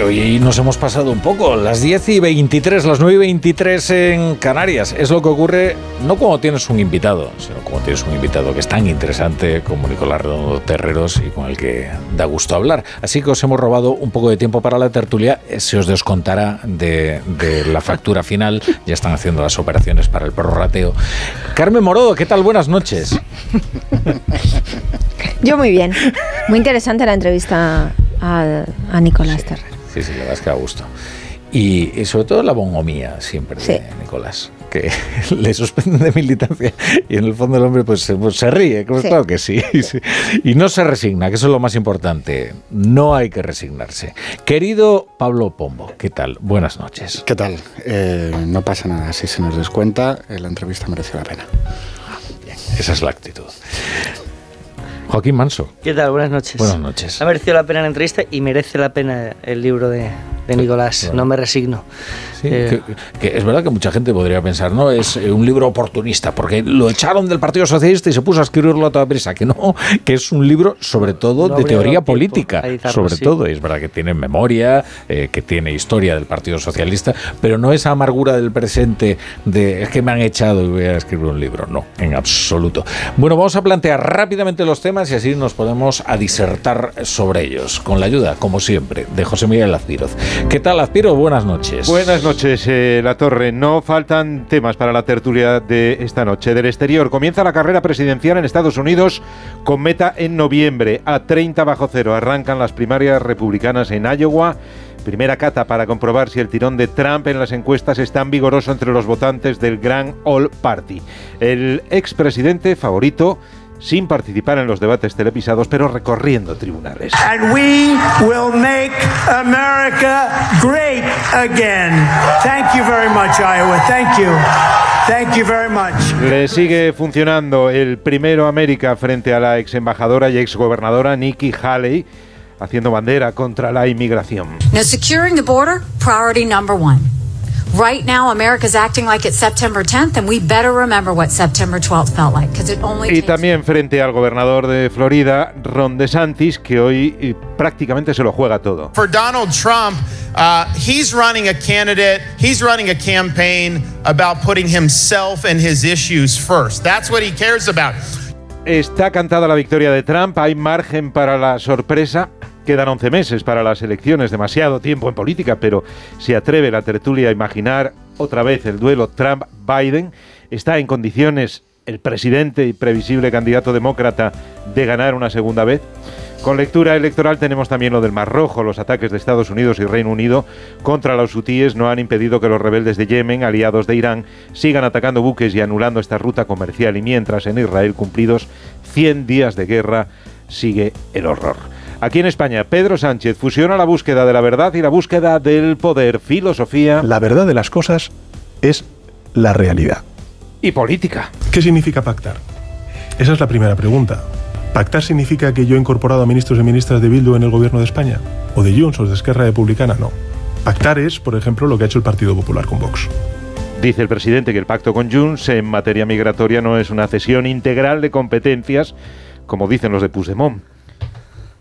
Hoy nos hemos pasado un poco. Las 10 y 23, las 9 y 23 en Canarias. Es lo que ocurre no cuando tienes un invitado, sino cuando tienes un invitado que es tan interesante como Nicolás Redondo Terreros y con el que da gusto hablar. Así que os hemos robado un poco de tiempo para la tertulia. Eh, se os descontará de, de la factura final. Ya están haciendo las operaciones para el prorrateo. Carmen Morodo, ¿qué tal? Buenas noches. Yo muy bien. Muy interesante la entrevista a, a Nicolás Terreros. Sí, sí, la verdad es que a gusto. Y, sobre todo la bongomía siempre de Nicolás, que le suspenden de militancia y en el fondo el hombre pues, se pues, ríe, claro que sí, Y no se resigna, que eso es lo más importante. No hay que resignarse. Querido Pablo Pombo, ¿qué tal? Buenas noches. ¿Qué tal? Eh, no pasa nada, si se nos descuenta, eh, la entrevista mereció la pena. Bien, esa es la actitud. Joaquín Manso. ¿Qué tal? Buenas noches. Buenas noches. Ha merecido la pena la entrevista y merece la pena el libro de, de Nicolás. No me resigno. Eh, que, es verdad que mucha gente podría pensar, no, es eh, un libro oportunista, porque lo echaron del Partido Socialista y se puso a escribirlo a toda prisa. Que no, que es un libro sobre todo de teoría política. Sobre todo, es verdad que tiene memoria, eh, que tiene historia del Partido Socialista, pero no esa amargura del presente de es que me han echado y voy a escribir un libro. No, en absoluto. Bueno, vamos a plantear rápidamente los temas y así nos podemos a disertar sobre ellos, con la ayuda, como siempre, de José Miguel Azpiroz. ¿Qué tal, Azpiro? Buenas noches. Buenas noches, eh, La Torre. No faltan temas para la tertulia de esta noche. Del exterior, comienza la carrera presidencial en Estados Unidos con meta en noviembre. A 30 bajo cero arrancan las primarias republicanas en Iowa. Primera cata para comprobar si el tirón de Trump en las encuestas es tan vigoroso entre los votantes del Gran All Party. El expresidente favorito sin participar en los debates televisados, pero recorriendo tribunales. And we will make America great again. Thank you very much, Iowa. Thank you. Thank you very much. Le sigue funcionando el primero América frente a la ex embajadora y ex gobernadora Nikki Haley haciendo bandera contra la inmigración. Now securing the border, priority number one. Right now, America's acting like it's September 10th, and we better remember what September 12th felt like, because it only. Y también frente al gobernador de Florida, Ron DeSantis, que hoy eh, prácticamente se lo juega todo. For Donald Trump, uh, he's running a candidate, he's running a campaign about putting himself and his issues first. That's what he cares about. Está cantada la victoria de Trump, hay margen para la sorpresa. Quedan 11 meses para las elecciones, demasiado tiempo en política, pero se atreve la tertulia a imaginar otra vez el duelo Trump-Biden. Está en condiciones el presidente y previsible candidato demócrata de ganar una segunda vez. Con lectura electoral tenemos también lo del Mar Rojo. Los ataques de Estados Unidos y Reino Unido contra los hutíes no han impedido que los rebeldes de Yemen, aliados de Irán, sigan atacando buques y anulando esta ruta comercial. Y mientras en Israel, cumplidos 100 días de guerra, sigue el horror. Aquí en España, Pedro Sánchez fusiona la búsqueda de la verdad y la búsqueda del poder, filosofía. La verdad de las cosas es la realidad. Y política. ¿Qué significa pactar? Esa es la primera pregunta. ¿Pactar significa que yo he incorporado a ministros y ministras de Bildu en el gobierno de España? ¿O de Junts o de Esquerra Republicana? No. Pactar es, por ejemplo, lo que ha hecho el Partido Popular con Vox. Dice el presidente que el pacto con Junts en materia migratoria no es una cesión integral de competencias, como dicen los de Puigdemont.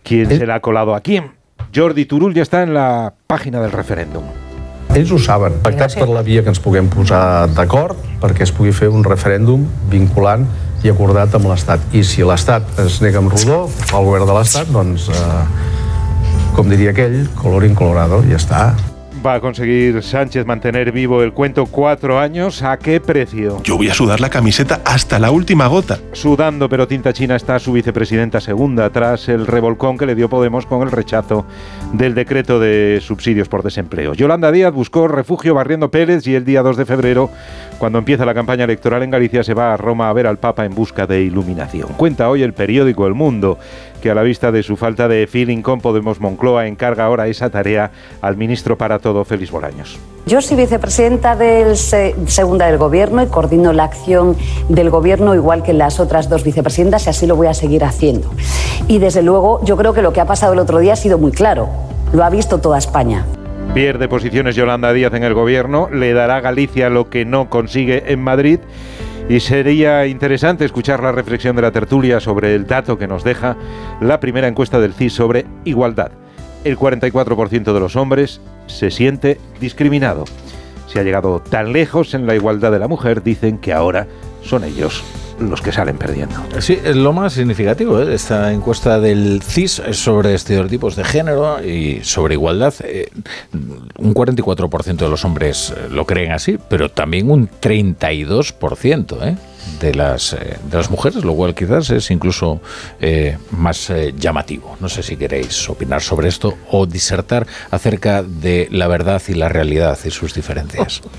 ¿Quién se la ha colado a quién? Jordi Turul ja està en la pàgina del referèndum. Ells ho saben, pactats per la via que ens puguem posar d'acord perquè es pugui fer un referèndum vinculant i acordat amb l'Estat. I si l'Estat es nega amb rodó, el govern de l'Estat, doncs, eh, com diria aquell, colorín colorado, ja està. ¿Va a conseguir Sánchez mantener vivo el cuento cuatro años? ¿A qué precio? Yo voy a sudar la camiseta hasta la última gota. Sudando pero tinta china está su vicepresidenta segunda tras el revolcón que le dio Podemos con el rechazo del decreto de subsidios por desempleo. Yolanda Díaz buscó refugio barriendo Pérez y el día 2 de febrero, cuando empieza la campaña electoral en Galicia, se va a Roma a ver al Papa en busca de iluminación. Cuenta hoy el periódico El Mundo que a la vista de su falta de feeling con Podemos Moncloa encarga ahora esa tarea al ministro para todo, Félix Bolaños. Yo soy vicepresidenta del segunda del Gobierno y coordino la acción del Gobierno igual que las otras dos vicepresidentas y así lo voy a seguir haciendo. Y desde luego yo creo que lo que ha pasado el otro día ha sido muy claro. Lo ha visto toda España. Pierde posiciones Yolanda Díaz en el Gobierno, le dará a Galicia lo que no consigue en Madrid y sería interesante escuchar la reflexión de la tertulia sobre el dato que nos deja la primera encuesta del CIS sobre igualdad. el 44% de los hombres se siente discriminado. Se ha llegado tan lejos en la igualdad de la mujer, dicen que ahora son ellos los que salen perdiendo. Sí, es lo más significativo. ¿eh? Esta encuesta del CIS sobre estereotipos de género y sobre igualdad. eh, un 44% de los hombres lo creen así, pero también un 32% ¿eh? De, las, eh, de las mujeres, lo cual quizás es incluso eh, más eh, llamativo. No sé si queréis opinar sobre esto o disertar acerca de la verdad y la realidad y sus diferencias.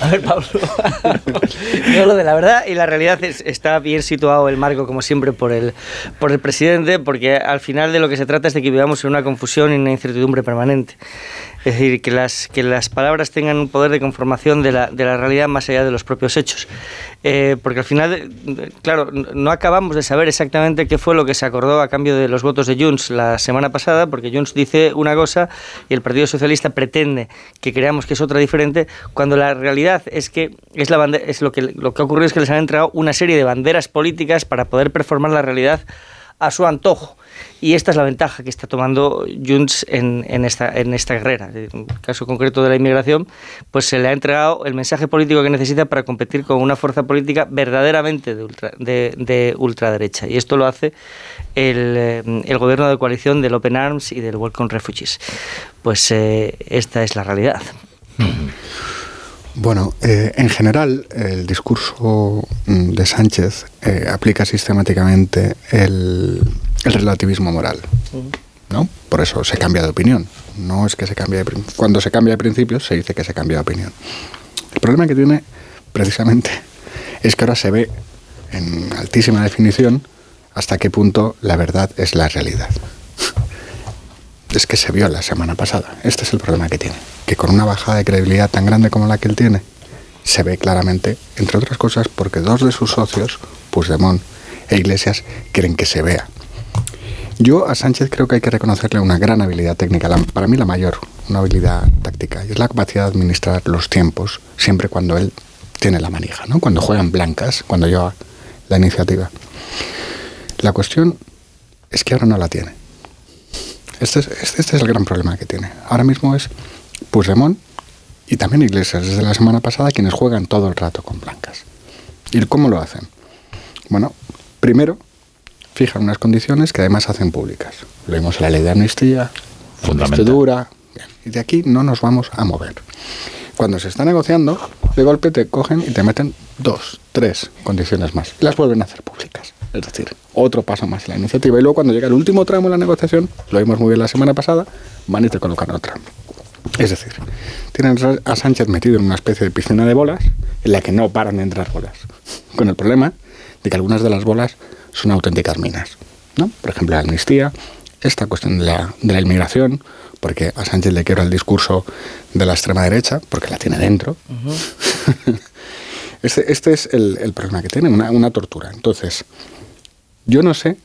A ver, Pablo. Yo lo de la verdad y la realidad es- está bien situado el marco, como siempre, por el, por el presidente, porque al final de lo que se trata es de que vivamos en una confusión y una incertidumbre permanente. Es decir, que las, que las palabras tengan un poder de conformación de la, de la realidad más allá de los propios hechos. Eh, porque al final, claro, no acabamos de saber exactamente qué fue lo que se acordó a cambio de los votos de Junts la semana pasada, porque Junts dice una cosa y el Partido Socialista pretende que creamos que es otra diferente, cuando la realidad es que es, la bande- es lo, que, lo que ha ocurrido es que les han entregado una serie de banderas políticas para poder performar la realidad a su antojo. Y esta es la ventaja que está tomando Junts en, esta, en esta carrera. En el caso concreto de la inmigración, pues se le ha entregado el mensaje político que necesita para competir con una fuerza política verdaderamente de, ultra- de, de ultraderecha. Y esto lo hace el, eh, el gobierno de coalición del Open Arms y del Welcome Refugees. Pues eh, esta es la realidad. Bueno, eh, en general, el discurso mm, de Sánchez eh, aplica sistemáticamente el, el relativismo moral. ¿no? Por eso se cambia de opinión. No es que se cambie de Cuando se cambia de principios, se dice que se cambia de opinión. El problema que tiene, precisamente, es que ahora se ve en altísima definición hasta qué punto la verdad es la realidad. Es que se vio la semana pasada. Este es el problema que tiene. Que con una bajada de credibilidad tan grande como la que él tiene, se ve claramente, entre otras cosas, porque dos de sus socios, Puigdemont e Iglesias, quieren que se vea. Yo a Sánchez creo que hay que reconocerle una gran habilidad técnica, para mí la mayor, una habilidad táctica, y es la capacidad de administrar los tiempos, siempre cuando él tiene la manija, ¿no? cuando juegan blancas, cuando lleva la iniciativa. La cuestión es que ahora no la tiene. Este es, este, este es el gran problema que tiene. Ahora mismo es Puigdemont y también Iglesias, desde la semana pasada, quienes juegan todo el rato con blancas. ¿Y cómo lo hacen? Bueno, primero, fijan unas condiciones que además hacen públicas. Lo vimos en la ley de amnistía, Fundamental. y de aquí no nos vamos a mover. Cuando se está negociando, de golpe te cogen y te meten dos, tres condiciones más. Y las vuelven a hacer públicas. Es decir, otro paso más en la iniciativa. Y luego cuando llega el último tramo de la negociación, lo vimos muy bien la semana pasada, van y te colocan otra. Es decir, tienen a Sánchez metido en una especie de piscina de bolas en la que no paran de entrar bolas. Con el problema de que algunas de las bolas son auténticas minas. ¿no? Por ejemplo, la amnistía, esta cuestión de la, de la inmigración, porque a Sánchez le quiero el discurso de la extrema derecha, porque la tiene dentro. Este, este es el, el problema que tiene, una, una tortura. Entonces, yo no sé,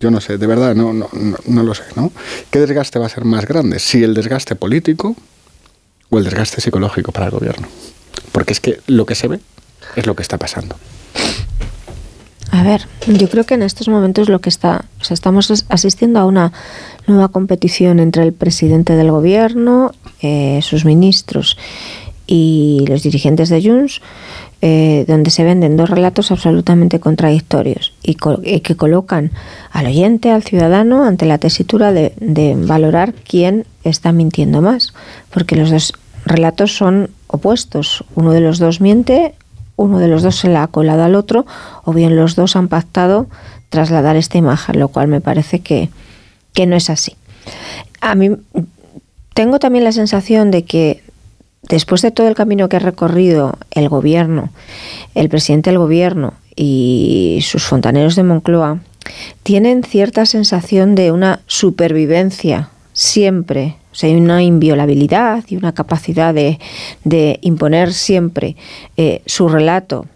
yo no sé, de verdad, no, no, no, lo sé, ¿no? ¿Qué desgaste va a ser más grande? Si el desgaste político o el desgaste psicológico para el gobierno. Porque es que lo que se ve es lo que está pasando. A ver, yo creo que en estos momentos lo que está, o sea, estamos as- asistiendo a una nueva competición entre el presidente del gobierno, eh, sus ministros y los dirigentes de Junts, eh, donde se venden dos relatos absolutamente contradictorios y, que colocan al oyente, al ciudadano, ante la tesitura de, de valorar quién está mintiendo más, porque los dos relatos son opuestos. Uno de los dos miente, uno de los dos se la ha colado al otro, o bien los dos han pactado trasladar esta imagen, lo cual me parece que, que no es así. A mí tengo también la sensación de que después de todo el camino que ha recorrido el gobierno, el presidente del gobierno y sus fontaneros de Moncloa, tienen cierta sensación de una supervivencia siempre, o sea, hay una inviolabilidad y una capacidad de, imponer siempre eh, su relato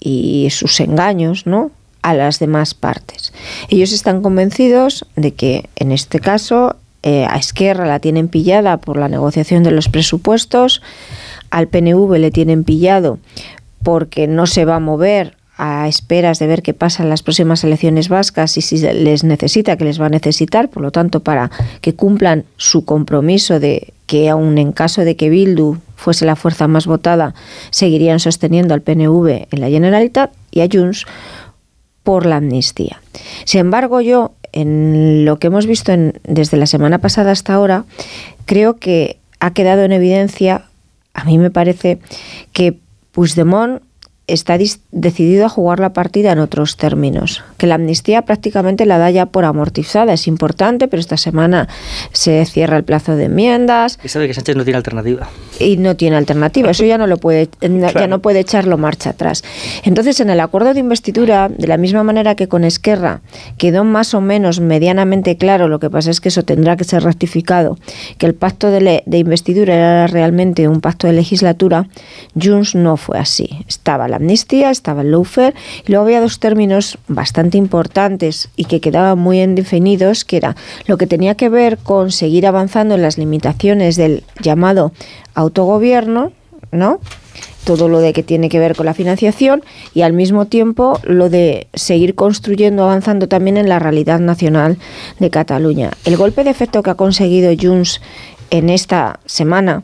y sus engaños, ¿no? a las demás partes. Ellos están convencidos de que en este caso eh, a Esquerra la tienen pillada por la negociación de los presupuestos, al PNV le tienen pillado porque no se va a mover a esperas de ver qué pasa en las próximas elecciones vascas y si les necesita, que les va a necesitar, por lo tanto, para que cumplan su compromiso de que aun en caso de que Bildu fuese la fuerza más votada, seguirían sosteniendo al PNV en la Generalitat y a Junts por la amnistía. Sin embargo, yo, en lo que hemos visto desde la semana pasada hasta ahora, creo que ha quedado en evidencia, a mí me parece, que Puigdemont está decidido a jugar la partida en otros términos, que la amnistía prácticamente la da ya por amortizada, es importante, pero esta semana se cierra el plazo de enmiendas. Y sabe que Sánchez no tiene alternativa. Y no tiene alternativa, eso ya no lo puede, ya no puede echarlo marcha atrás. Entonces, en el acuerdo de investidura, de la misma manera que con Esquerra quedó más o menos medianamente claro, lo que pasa es que eso tendrá que ser rectificado, que el pacto de, de investidura era realmente un pacto de legislatura, Junts no fue así. Estaba la amnistía, estaba el lawfare, y luego había dos términos bastante importantes y que quedaban muy indefinidos, que era lo que tenía que ver con seguir avanzando en las limitaciones del llamado autogobierno, ¿no? todo lo de que tiene que ver con la financiación y al mismo tiempo lo de seguir construyendo, avanzando también en la realidad nacional de Cataluña. El golpe de efecto que ha conseguido Junts en esta semana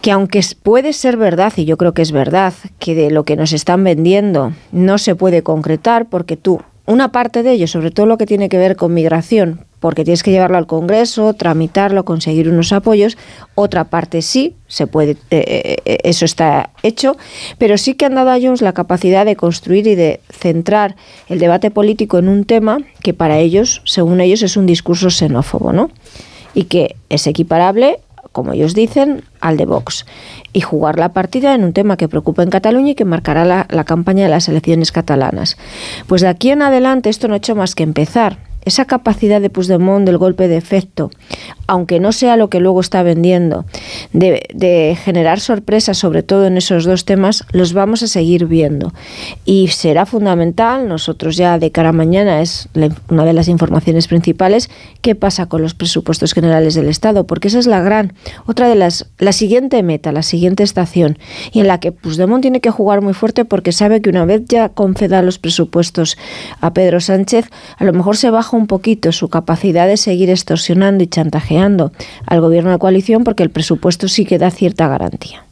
que aunque puede ser verdad, y yo creo que es verdad, que de lo que nos están vendiendo no se puede concretar, porque tú, una parte de ello, sobre todo lo que tiene que ver con migración, porque tienes que llevarlo al Congreso, tramitarlo, conseguir unos apoyos, otra parte sí, se puede, eh, eh, eso está hecho, pero sí que han dado a Jones la capacidad de construir y de centrar el debate político en un tema que para ellos, según ellos, es un discurso xenófobo, ¿no? Y que es equiparable como ellos dicen, al de Vox y jugar la partida en un tema que preocupa en Cataluña y que marcará la, campaña de las elecciones catalanas. Pues de aquí en adelante esto no ha hecho más que empezar esa capacidad de Puigdemont del golpe de efecto, aunque no sea lo que luego está vendiendo, de, generar sorpresas, sobre todo en esos dos temas, los vamos a seguir viendo. Y será fundamental, nosotros ya de cara a mañana es una de las informaciones principales, qué pasa con los presupuestos generales del Estado, porque esa es la gran, otra de las, la siguiente meta, la siguiente estación, y en la que Puigdemont tiene que jugar muy fuerte porque sabe que una vez ya conceda los presupuestos a Pedro Sánchez, a lo mejor se baja un poquito su capacidad de seguir extorsionando y chantajeando al gobierno de coalición porque el presupuesto sí que da cierta garantía.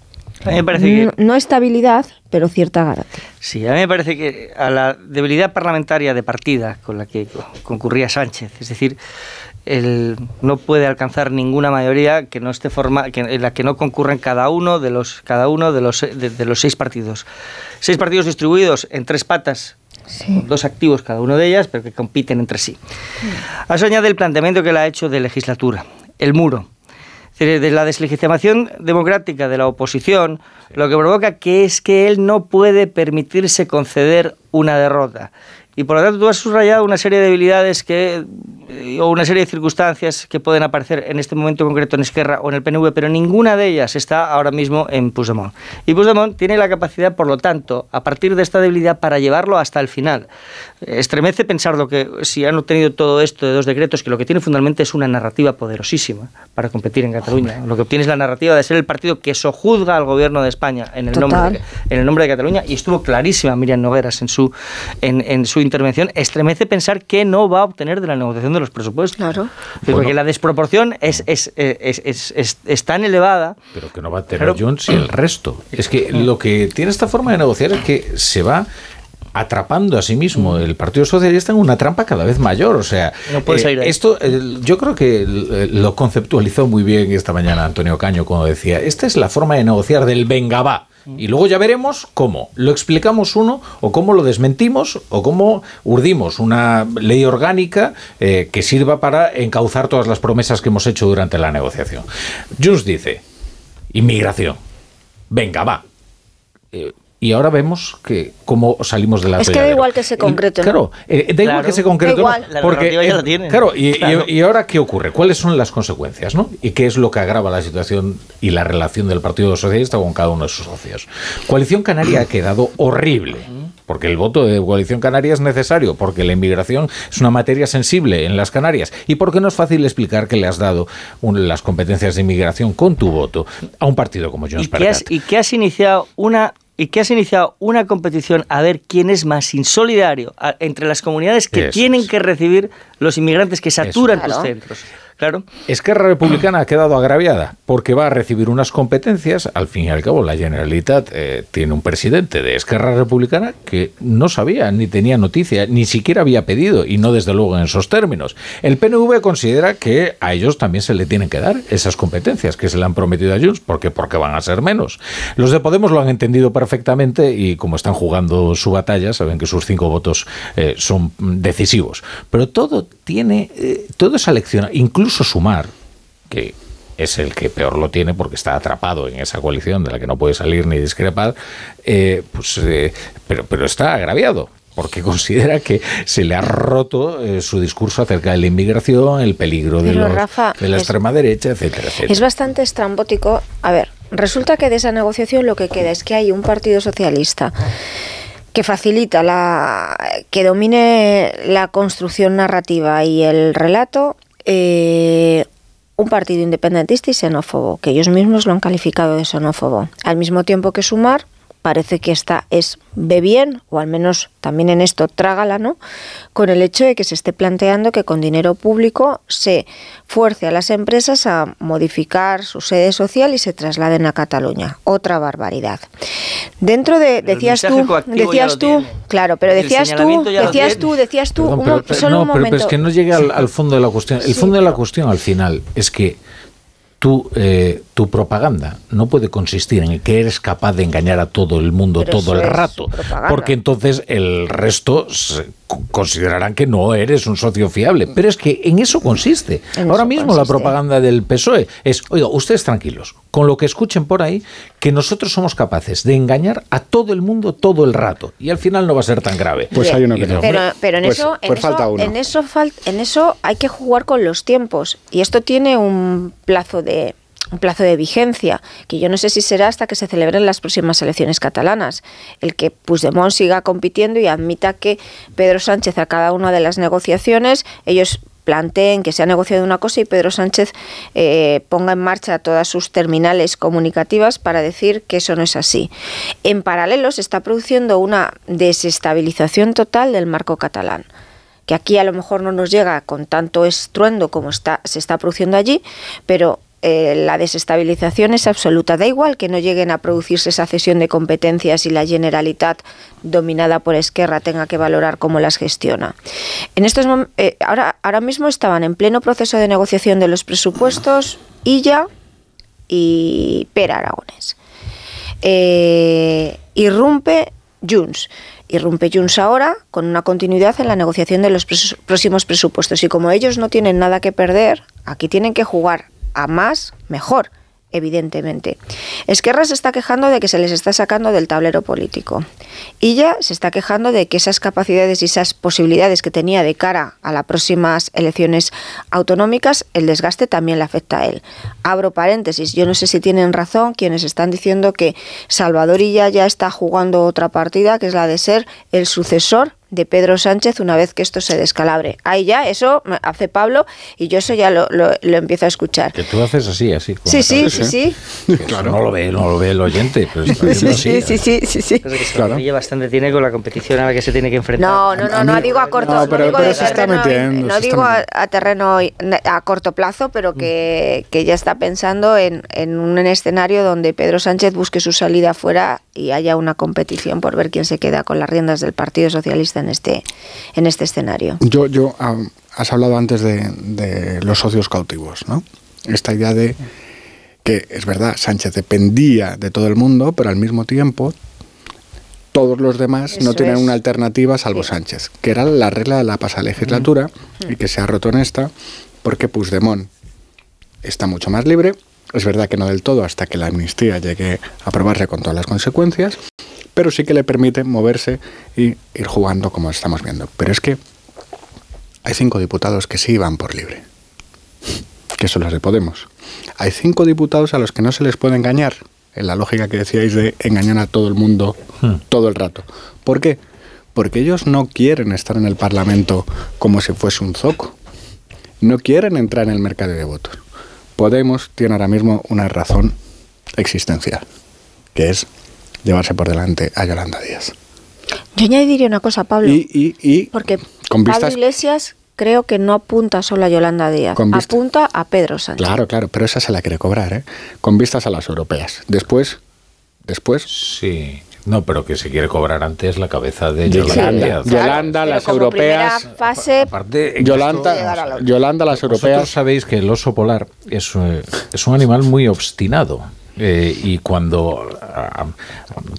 no, estabilidad, pero cierta garantía. Sí, a mí me parece que a la debilidad parlamentaria de partida con la que concurría Sánchez, es decir, él no puede alcanzar ninguna mayoría que no esté forma, que, en la que no concurren cada uno de los cada uno de los de los seis partidos, seis partidos distribuidos en tres patas dos activos cada uno de ellas, pero que compiten entre sí. A eso añade el planteamiento que le ha hecho de legislatura, el muro. De la deslegitimación democrática de la oposición, lo que provoca que es que él no puede permitirse conceder una derrota. Y por lo tanto tú has subrayado una serie de debilidades que, eh, o una serie de circunstancias que pueden aparecer en este momento concreto en Esquerra o en el PNV, pero ninguna de ellas está ahora mismo en Puigdemont. Y Puigdemont tiene la capacidad, por lo tanto, a partir de esta debilidad, para llevarlo hasta el final. Estremece pensar lo que, si han obtenido todo esto de dos decretos, que lo que tiene fundamentalmente es una narrativa poderosísima para competir en Cataluña. Lo que obtiene es la narrativa de ser el partido que sojuzga al gobierno de España en el, nombre de, en el nombre de Cataluña, y estuvo clarísima Miriam Nogueras en su, en, en su intervención, estremece pensar que no va a obtener de la negociación de los presupuestos. Claro. Porque la desproporción es, es, es, es, tan elevada. Pero que no va a tener Jones y el resto. Es que lo que tiene esta forma de negociar es que se va atrapando a sí mismo el Partido Socialista en una trampa cada vez mayor. O sea, eh, esto yo creo que lo conceptualizó muy bien esta mañana Antonio Caño cuando decía, esta es la forma de negociar del venga va. Y luego ya veremos cómo lo explicamos uno o cómo lo desmentimos o cómo urdimos una ley orgánica eh, que sirva para encauzar todas las promesas que hemos hecho durante la negociación. Junts dice, inmigración. Venga, va. Eh, y ahora vemos que cómo salimos de la Es que da igual que se concreto. Claro, eh, da igual que se concreto. Porque, claro, y, ahora qué ocurre? ¿Cuáles son las consecuencias? ¿no? ¿Y qué es lo que agrava la situación y la relación del Partido Socialista con cada uno de sus socios? Coalición Canaria ha quedado horrible. Porque el voto de Coalición Canaria es necesario, porque la inmigración es una materia sensible en las Canarias y porque no es fácil explicar que le has dado las competencias de inmigración con tu voto a un partido como Jones ¿Y, que has, y que has iniciado una y que has iniciado una competición a ver quién es más insolidario a- entre las comunidades que Eso tienen es. que recibir los inmigrantes que saturan tus Claro. centros. Claro. Esquerra Republicana ha quedado agraviada porque va a recibir unas competencias. Al fin y al cabo, la Generalitat eh, tiene un presidente de Esquerra Republicana que no sabía ni tenía noticia, ni siquiera había pedido, y no desde luego en esos términos. El PNV considera que a ellos también se le tienen que dar esas competencias que se le han prometido a Junts, porque, porque van a ser menos. Los de Podemos lo han entendido perfectamente y como están jugando su batalla, saben que sus cinco votos eh, son decisivos. Pero todo tiene, eh, todo es incluso sumar, que es el que peor lo tiene porque está atrapado en esa coalición de la que no puede salir ni discrepar, eh, pues, eh, pero, pero está agraviado. Porque considera que se le ha roto eh, su discurso acerca de la inmigración, el peligro de, los- Rafa, de la es- extrema derecha, etcétera, etcétera. Es bastante estrambótico. A ver, resulta que de esa negociación lo que queda es que hay un partido socialista que facilita la que domine la construcción narrativa y el relato eh, un partido independentista y xenófobo que ellos mismos lo han calificado de xenófobo. Al mismo tiempo que sumar parece que esta es ve bien, o al menos también en esto trágala, ¿no? Con el hecho de que se esté planteando que con dinero público se fuerce a las empresas a modificar su sede social y se trasladen a Cataluña. Otra barbaridad. Dentro de, Pero decías tú, decías tú, tiene. claro, pero El decías tú, decías tú, decías tú, Perdón, un pero- solo no, un pero- momento. pero es que no llega al, al fondo de la cuestión. El Sí, fondo de la cuestión al final es que tú, eh, tu propaganda no puede consistir en que eres capaz de engañar a todo el mundo Pero todo el rato, propaganda. porque entonces el resto considerarán que no eres un socio fiable. Pero es que en eso consiste. En Ahora eso mismo la propaganda del PSOE es, oiga, ustedes tranquilos, con lo que escuchen por ahí, que nosotros somos capaces de engañar a todo el mundo todo el rato. Y al final no va a ser tan grave. Pues Bien. hay uno que no. Pero, pero en, Pues- eso, en, pues eso, falta uno. en, eso fal- en eso hay que jugar con los tiempos. Y esto tiene un plazo de un plazo de vigencia, que yo no sé si será hasta que se celebren las próximas elecciones catalanas. El que Puigdemont siga compitiendo y admita que Pedro Sánchez a cada una de las negociaciones, ellos planteen que se ha negociado una cosa y Pedro Sánchez eh, ponga en marcha todas sus terminales comunicativas para decir que eso no es así. En paralelo se está produciendo una desestabilización total del marco catalán que aquí a lo mejor no nos llega con tanto estruendo como está, se está produciendo allí, pero eh, la desestabilización es absoluta. Da igual que no lleguen a producirse esa cesión de competencias y la Generalitat dominada por Esquerra tenga que valorar cómo las gestiona. En estos eh, ahora, ahora mismo estaban en pleno proceso de negociación de los presupuestos Illa y Pera Aragones. Eh, irrumpe Junts. Irrumpe Junts ahora con una continuidad en la negociación de los próximos presupuestos. Y como ellos no tienen nada que perder, aquí tienen que jugar a más, mejor, evidentemente. Esquerra se está quejando de que se les está sacando del tablero político. Y ya se está quejando de que esas capacidades y esas posibilidades que tenía de cara a las próximas elecciones autonómicas, el desgaste también le afecta a él. Abro paréntesis, yo no sé si tienen razón quienes están diciendo que Salvador Illa ya está jugando otra partida, que es la de ser el sucesor de Pedro Sánchez una vez que esto se descalabre. Ahí ya, eso hace Pablo y yo eso ya lo, lo- lo empiezo a escuchar. Que tú haces así, así. Sí, sí, cabeza. sí, sí. Eso No lo ve, no lo ve el oyente, pero Sí, así. sí, sí, sí, sí, sí. Brilla bastante tiene con la competición a la que se tiene que enfrentar. No, no, no, no digo a corto, No, no, pero- digo pero de se está terreno, metiendo, no se digo está a, a terreno a corto plazo, pero que, que ya está pensando en, en un escenario donde Pedro Sánchez busque su salida fuera y haya una competición por ver quién se queda con las riendas del Partido Socialista en este en este escenario. Yo, yo has hablado antes de, de los socios cautivos, ¿no? Esta idea de que es verdad, Sánchez dependía de todo el mundo, pero al mismo tiempo todos los demás no Eso tienen es. una alternativa salvo Sí. Sánchez, que era la regla de la pasada legislatura y que se ha roto en esta porque Puigdemont está mucho más libre. Es verdad que no del todo hasta que la amnistía llegue a aprobarse con todas las consecuencias, pero sí que le permite moverse y ir jugando como estamos viendo. Pero es que hay cinco diputados que sí van por libre, que son los de Podemos. Hay cinco diputados a los que no se les puede engañar, en la lógica que decíais de engañar a todo el mundo Hmm. todo el rato. ¿Por qué? Porque ellos no quieren estar en el Parlamento como si fuese un zoco. No quieren entrar en el mercado de votos. Podemos tiene ahora mismo una razón existencial, que es llevarse por delante a Yolanda Díaz. Yo añadiría una cosa, Pablo. Y, porque con Pablo Iglesias creo que no apunta solo a Yolanda Díaz, apunta a Pedro Sánchez. Claro, claro, pero esa se la quiere cobrar, ¿eh? Con vistas a las europeas. Después, después. Sí. No, pero que se quiere cobrar antes la cabeza de Yolanda. Yolanda, las europeas. Fase, Yolanda, Yolanda, las europeas. Vosotros sabéis que el oso polar es, eh, es un animal muy obstinado. Eh, y cuando ah,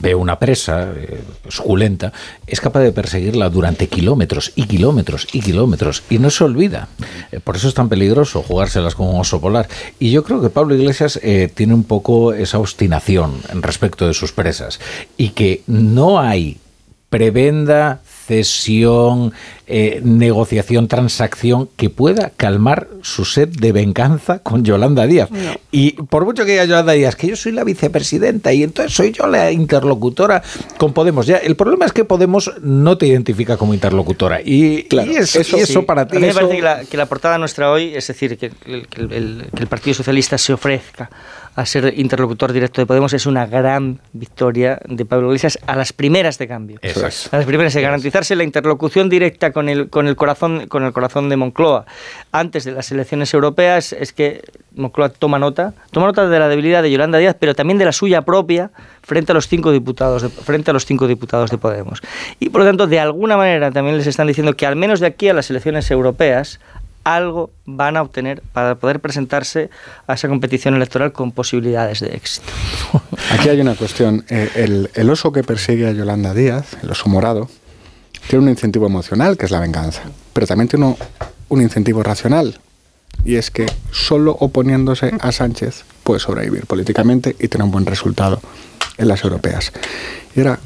ve una presa eh, suculenta, es capaz de perseguirla durante kilómetros y kilómetros y kilómetros y no se olvida. Eh, por eso es tan peligroso jugárselas como un oso polar. Y yo creo que Pablo Iglesias tiene un poco esa obstinación respecto de sus presas y que no hay prebenda cesión, eh, negociación, transacción que pueda calmar su sed de venganza con Yolanda Díaz. Y por mucho que diga Yolanda Díaz, que yo soy la vicepresidenta y entonces soy yo la interlocutora con Podemos. Ya, el problema es que Podemos no te identifica como interlocutora. Y, eso, para ti. A mí me parece que la, que la, portada nuestra hoy, es decir, que, el, que el Partido Socialista se ofrezca a ser interlocutor directo de Podemos es una gran victoria de Pablo Iglesias a las primeras de cambio. A las primeras de garantizarse la interlocución directa con el, con el corazón con el corazón de Moncloa antes de las elecciones europeas es que Moncloa toma nota, toma nota de la debilidad de Yolanda Díaz, pero también de la suya propia frente a los cinco diputados de, frente a los cinco diputados de Podemos. Y por lo tanto, de alguna manera también les están diciendo que al menos de aquí a las elecciones europeas algo van a obtener para poder presentarse a esa competición electoral con posibilidades de éxito. Aquí hay una cuestión. Eh, el, oso que persigue a Yolanda Díaz, el oso morado, tiene un incentivo emocional, que es la venganza, pero también tiene un incentivo racional, y es que solo oponiéndose a Sánchez puede sobrevivir políticamente y tener un buen resultado en las europeas. Y ahora,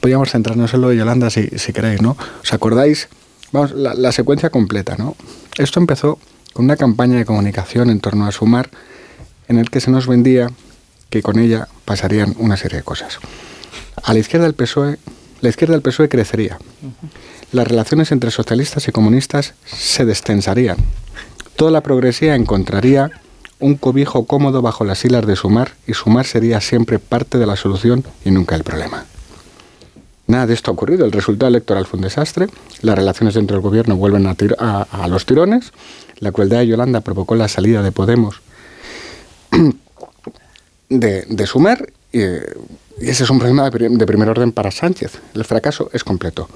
podríamos centrarnos en lo de Yolanda si, si queréis, ¿no? ¿Os acordáis? Vamos, la, la secuencia completa, ¿no? Esto empezó con una campaña de comunicación en torno a Sumar en el que se nos vendía que con ella pasarían una serie de cosas. A la izquierda del PSOE, la izquierda del PSOE crecería. Las relaciones entre socialistas y comunistas se destensarían. Toda la progresía encontraría un cobijo cómodo bajo las hilas de Sumar y Sumar sería siempre parte de la solución y nunca el problema. Nada de esto ha ocurrido. El resultado electoral fue un desastre. Las relaciones dentro del gobierno vuelven a, los tirones. La crueldad de Yolanda provocó la salida de Podemos de, Y, ese es un problema de, primer orden para Sánchez. El fracaso es completo.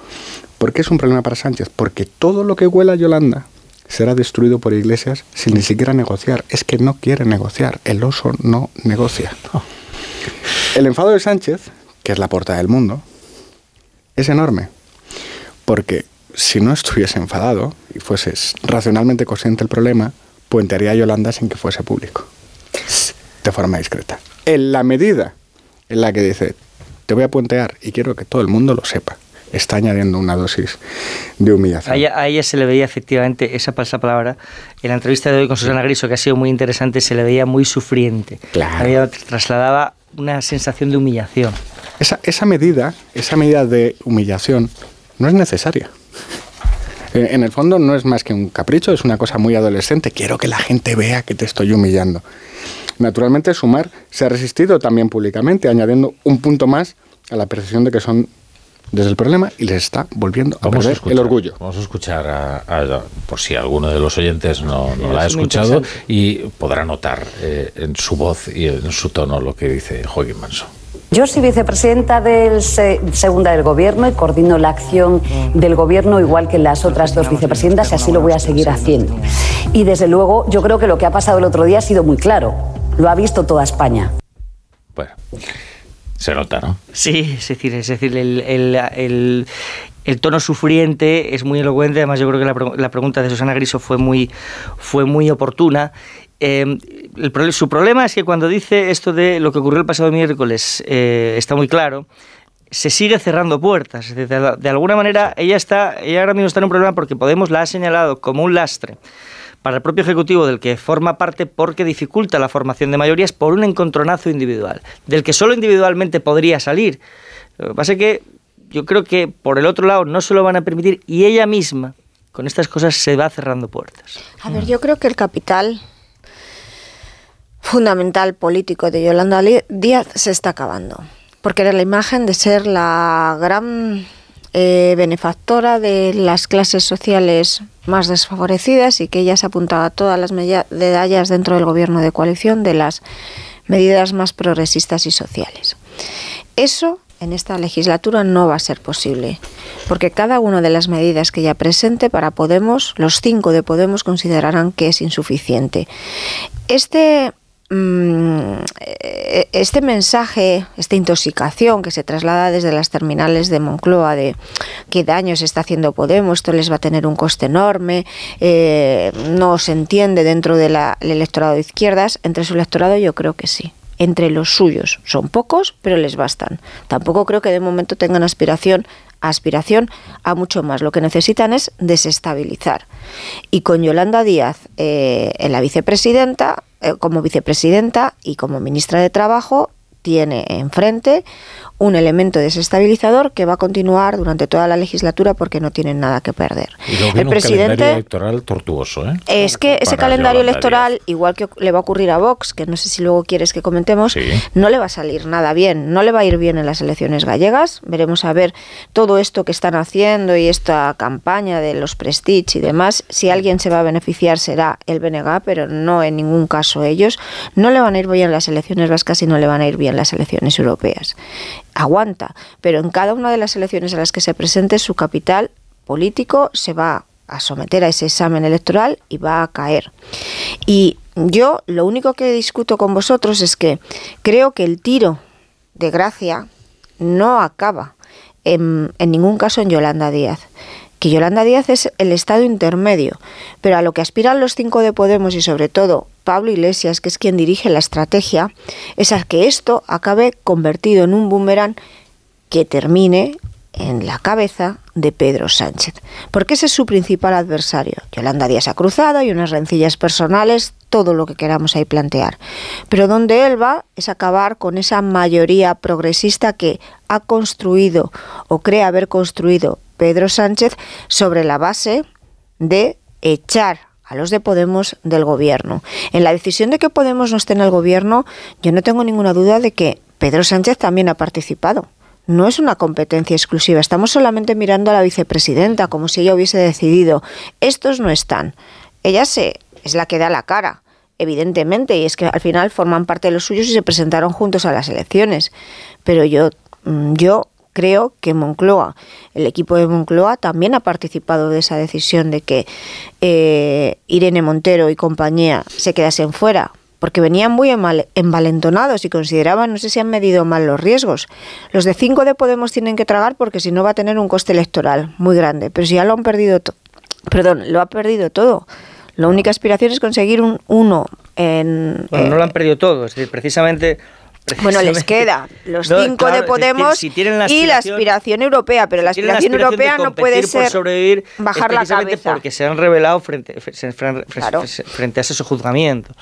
¿Por qué es un problema para Sánchez? Porque todo lo que huela a Yolanda será destruido por Iglesias sin ni siquiera negociar. Es que no quiere negociar. El oso no negocia. El enfado de Sánchez, que es la porta del mundo, es enorme. Porque si no estuviese enfadado y fueses racionalmente consciente del problema, puentearía a Yolanda sin que fuese público. De forma discreta. En la medida en la que dice, te voy a puentear y quiero que todo el mundo lo sepa, está añadiendo una dosis de humillación. A ella, se le veía efectivamente esa falsa palabra. En la entrevista de hoy con Susana Griso, que ha sido muy interesante, se le veía muy sufriente. Claro. Ella trasladaba una sensación de humillación. Esa, esa medida, esa medida de humillación, no es necesaria. En el fondo no es más que un capricho, es una cosa muy adolescente. Quiero que la gente vea que te estoy humillando. Naturalmente, Sumar se ha resistido también públicamente, añadiendo un punto más a la percepción de que son desde el problema y les está volviendo a perder el orgullo. Vamos a escuchar, a, por si alguno de los oyentes no, no la ha escuchado, y podrá notar eh, en su voz y en su tono lo que dice Joaquín Manso. Yo soy vicepresidenta del segunda del gobierno y coordino la acción del gobierno igual que las otras dos vicepresidentas y así lo voy a seguir haciendo. Y desde luego yo creo que lo que ha pasado el otro día ha sido muy claro. Lo ha visto toda España. Bueno, se nota, ¿no? Sí, es decir, es decir el, tono sufriente es muy elocuente. Además, yo creo que la, pregunta de Susana Griso fue muy, fue muy oportuna. Eh, el, su problema es que cuando dice esto de lo que ocurrió el pasado miércoles, eh, está muy claro, se sigue cerrando puertas. De, de, alguna manera, ella, está, ella ahora mismo está en un problema porque Podemos la ha señalado como un lastre para el propio Ejecutivo del que forma parte porque dificulta la formación de mayorías por un encontronazo individual, del que solo individualmente podría salir. Lo que pasa es que yo creo que por el otro lado no se lo van a permitir y ella misma con estas cosas se va cerrando puertas. A ver, yo creo que el capital fundamental político de Yolanda Díaz se está acabando. porque era la imagen de ser la gran eh, benefactora de las clases sociales más desfavorecidas y que ella se apuntaba a todas las medallas dentro del gobierno de coalición de las medidas más progresistas y sociales. Eso en esta legislatura no va a ser posible, porque cada una de las medidas que ella presente para Podemos, los cinco de Podemos considerarán que es insuficiente. Este este mensaje, esta intoxicación que se traslada desde las terminales de Moncloa de qué daño se está haciendo Podemos, esto les va a tener un coste enorme, eh, no se entiende dentro del electorado de izquierdas, entre su electorado yo creo que sí entre los suyos. Son pocos, pero les bastan. Tampoco creo que de momento tengan aspiración aspiración a mucho más. Lo que necesitan es desestabilizar. Y con Yolanda Díaz eh, en la vicepresidenta, eh, como vicepresidenta y como ministra de Trabajo, tiene enfrente un elemento desestabilizador que va a continuar durante toda la legislatura porque no tienen nada que perder. el presidente calendario electoral tortuoso, ¿eh? Es que ese calendario electoral, igual que le va a ocurrir a Vox, que no sé si luego quieres que comentemos, no le va a salir nada bien, no le va a ir bien en las elecciones gallegas. Veremos a ver todo esto que están haciendo y esta campaña de los Prestige y demás. Si alguien se va a beneficiar será el BNG, pero no en ningún caso ellos. No le van a ir bien las elecciones vascas y no le van a ir bien las elecciones europeas aguanta, pero en cada una de las elecciones a las que se presente su capital político se va a someter a ese examen electoral y va a caer. Y yo lo único que discuto con vosotros es que creo que el tiro de gracia no acaba en, en ningún caso en Yolanda Díaz que Yolanda Díaz es el estado intermedio, pero a lo que aspiran los cinco de Podemos y sobre todo Pablo Iglesias, que es quien dirige la estrategia, es a que esto acabe convertido en un boomerang que termine en la cabeza de Pedro Sánchez, porque ese es su principal adversario. Yolanda Díaz ha cruzado y unas rencillas personales, todo lo que queramos ahí plantear. Pero donde él va es acabar con esa mayoría progresista que ha construido o cree haber construido Pedro Sánchez sobre la base de echar a los de Podemos del gobierno. En la decisión de que Podemos no esté en el gobierno, yo no tengo ninguna duda de que Pedro Sánchez también ha participado. No es una competencia exclusiva, estamos solamente mirando a la vicepresidenta como si ella hubiese decidido. Estos no están. Ella se, es la que da la cara, evidentemente, y es que al final forman parte de los suyos y se presentaron juntos a las elecciones. Pero yo, mm, yo creo que Moncloa, el equipo de Moncloa también ha participado de esa decisión de que eh, Irene Montero y compañía se quedasen fuera, porque venían muy envalentonados y consideraban, no sé si han medido mal los riesgos. Los de 5 de Podemos tienen que tragar porque si no va a tener un coste electoral muy grande, pero si ya lo han perdido, perdón, lo ha perdido todo. La única aspiración es conseguir un 1 en... Bueno, no lo han perdido todo, es decir, precisamente bueno, les queda los cinco de Podemos y la aspiración europea, pero la aspiración, europea no puede ser sobrevivir bajar la cabeza. Porque se han revelado frente, frente, a ese juzgamiento.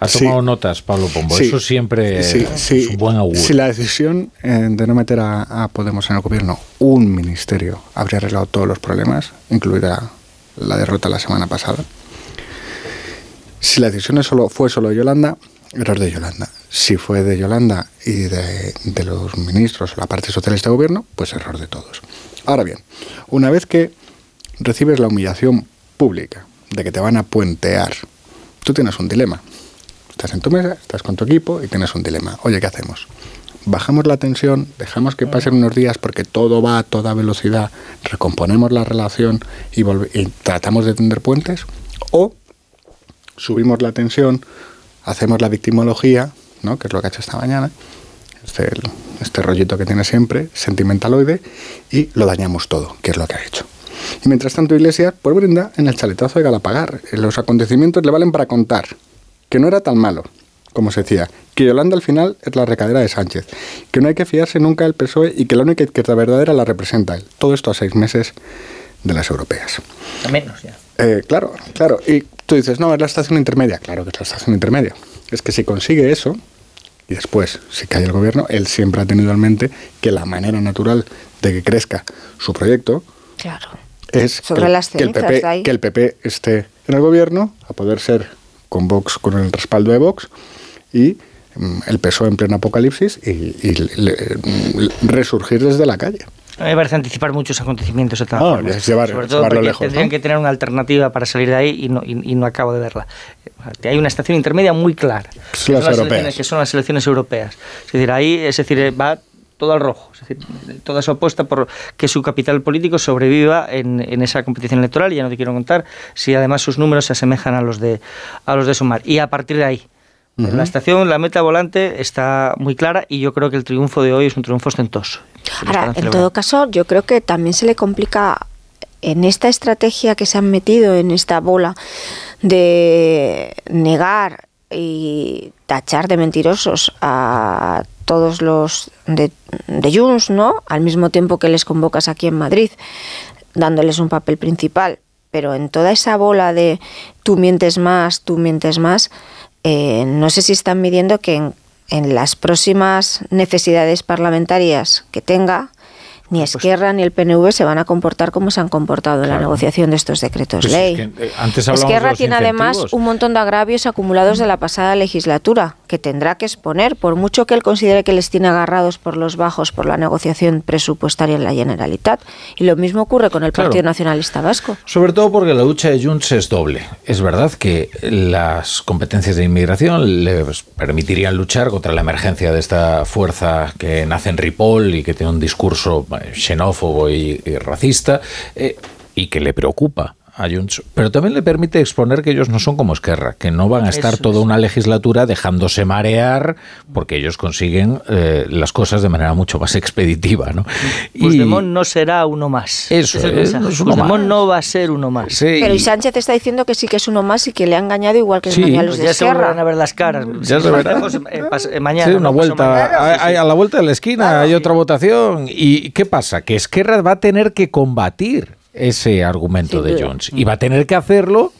Ha tomado notas, Pablo Pombo. Eso siempre es un buen augurio. Si la decisión eh, de no meter a, Podemos en el gobierno un ministerio habría arreglado todos los problemas, incluida la derrota la semana pasada. Si la decisión solo, fue solo Yolanda, error de Yolanda. Si fue de Yolanda y de, los ministros o la parte socialista de gobierno, pues error de todos. Ahora bien, una vez que recibes la humillación pública de que te van a puentear, tú tienes un dilema. Estás en tu mesa, estás con tu equipo y tienes un dilema. Oye, ¿qué hacemos? bajamos la tensión, dejamos que pasen unos días porque todo va a toda velocidad, recomponemos la relación y, y, tratamos de tender puentes, o subimos la tensión, hacemos la victimología, ¿no? que es lo que ha hecho esta mañana, este, este rollito que tiene siempre, sentimentaloide, y lo dañamos todo, que es lo que ha hecho. Y mientras tanto, Iglesias, pues brinda en el chaletazo de Galapagar. Los acontecimientos le valen para contar que no era tan malo, como se decía, que Yolanda al final es la recadera de Sánchez, que no hay que fiarse nunca del PSOE y que la única izquierda verdadera la representa él. Todo esto a seis meses de las europeas. A menos ya. Eh, claro, claro. Y tú dices, no, es la estación intermedia. Claro que es la estación intermedia. Es que si consigue eso, y después si cae el gobierno, él siempre ha tenido en mente que la manera natural de que crezca su proyecto claro. es Sobre que, las que, el PP, que el PP esté en el gobierno, a poder ser con Vox, con el respaldo de Vox, y mm, el PSOE en pleno apocalipsis y, y le- mm, resurgir desde la calle. Mí me parece anticipar muchos acontecimientos de todas No, es llevar- Sobre todo porque lejos, tendrían ¿no? que tener una alternativa para salir de ahí y no, y, y no acabo de verla. Hay una estación intermedia muy clara. que Son las europeas. elecciones- que son las elecciones europeas. Es decir, ahí es decir, va todo al rojo. Es decir, toda su apuesta por que su capital político sobreviva en, en esa competición electoral. Y ya no te quiero contar si además sus números se asemejan a los de, a los de Sumar. Y a partir de ahí, La estación, la meta volante está muy clara y yo creo que el triunfo de hoy es un triunfo ostentoso. Ahora, en todo caso, yo creo que también se le complica en esta estrategia que se han metido, en esta bola de negar y tachar de mentirosos a todos los de, de Junts, ¿no? Al mismo tiempo que les convocas aquí en Madrid, dándoles un papel principal. Pero en toda esa bola de tú mientes más, tú mientes más, eh, no sé si están midiendo que en, en las próximas necesidades parlamentarias que tenga, ni Esquerra ni el PNV se van a comportar como se han comportado en la negociación de estos decretos Pues es ley. que, eh, antes Esquerra tiene además un montón de agravios acumulados de la pasada legislatura que tendrá que exponer, por mucho que él considere que les tiene agarrados por los bajos por la negociación presupuestaria en la Generalitat. Y lo mismo ocurre con el Claro. Partido Nacionalista Vasco. Sobre todo porque la lucha de Junts es doble. Es verdad que las competencias de inmigración les permitirían luchar contra la emergencia de esta fuerza que nace en Ripoll y que tiene un discurso xenófobo y, racista eh, y que le preocupa a Junts, pero también le permite exponer que ellos no son como Esquerra, que no van a estar Eso toda es. una legislatura dejándose marear porque ellos consiguen eh, las cosas de manera mucho más expeditiva. ¿no? Puigdemont no será uno más. Eso es, mensaje. no es uno Puigdemont más. no va a ser uno más. Sí, Pero y y- Sánchez está diciendo que sí que es uno más y que le ha engañado igual que Sí. engañó a los Pues de ya se volverán a ver las caras. Ya se no verá. lejos, eh, eh, mañana. Sí, una ¿no? Vuelta. mañana, hay- a la vuelta de la esquina hay otra votación. ¿Y qué pasa? Que Esquerra va a tener que combatir ese argumento de. Jones. Y va a tener que hacerlo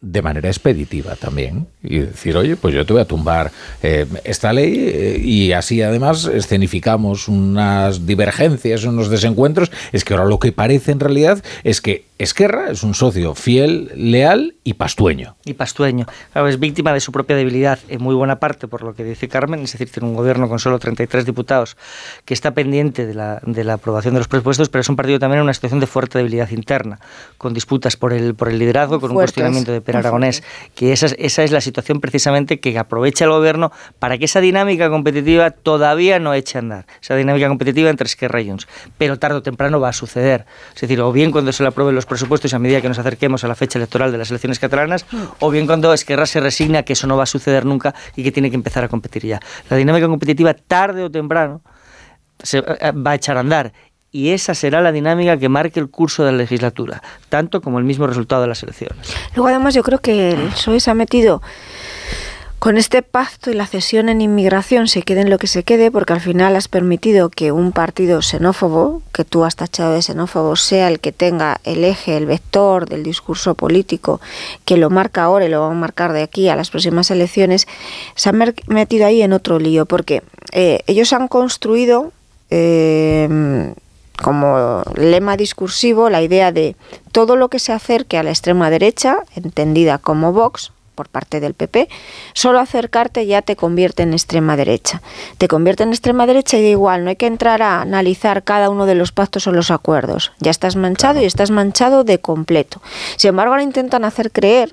de manera expeditiva también y decir, oye, pues yo te voy a tumbar eh, esta ley eh, y así además escenificamos unas divergencias, unos desencuentros. Es que ahora lo que parece en realidad es que Esquerra es un socio fiel, leal y pastueño. y pastueño. Claro, es víctima de su propia debilidad en muy buena parte, por lo que dice Carmen, es decir, tiene un gobierno con solo 33 diputados que está pendiente de la, de la aprobación de los presupuestos, pero es un partido también en una situación de fuerte debilidad interna, con disputas por el, por el liderazgo, con un cuestionamiento de Per Aragonés, que esa, es- esa es la precisamente que aprovecha el gobierno para que esa dinámica competitiva todavía no eche a andar, esa dinámica competitiva entre Esquerra y pero tarde o temprano va a suceder. Es decir, o bien cuando se le aprueben los presupuestos a medida que nos acerquemos a la fecha electoral de las elecciones catalanas, o bien cuando Esquerra se resigna que eso no va a suceder nunca y que tiene que empezar a competir ya. La dinámica competitiva tarde o temprano se eh, va a echar a andar. Y esa será la dinámica que marque el curso de la legislatura, tanto como el mismo resultado de las elecciones. Luego además yo creo que el PSOE se ha metido con este pacto y la cesión en inmigración se quede en lo que se quede porque al final has permitido que un partido xenófobo, que tú has tachado de xenófobo, sea el que tenga el eje, el vector del discurso político que lo marca ahora y lo va a marcar de aquí a las próximas elecciones, se han metido ahí en otro lío porque eh, ellos han construido... eh, como lema discursivo la idea de todo lo que se acerque a la extrema derecha, entendida como Vox, por parte del PP, solo acercarte ya te convierte en extrema derecha. Te convierte en extrema derecha y da igual, no hay que entrar a analizar cada uno de los pactos o los acuerdos. Ya estás manchado y estás manchado de completo. Sin embargo, ahora intentan hacer creer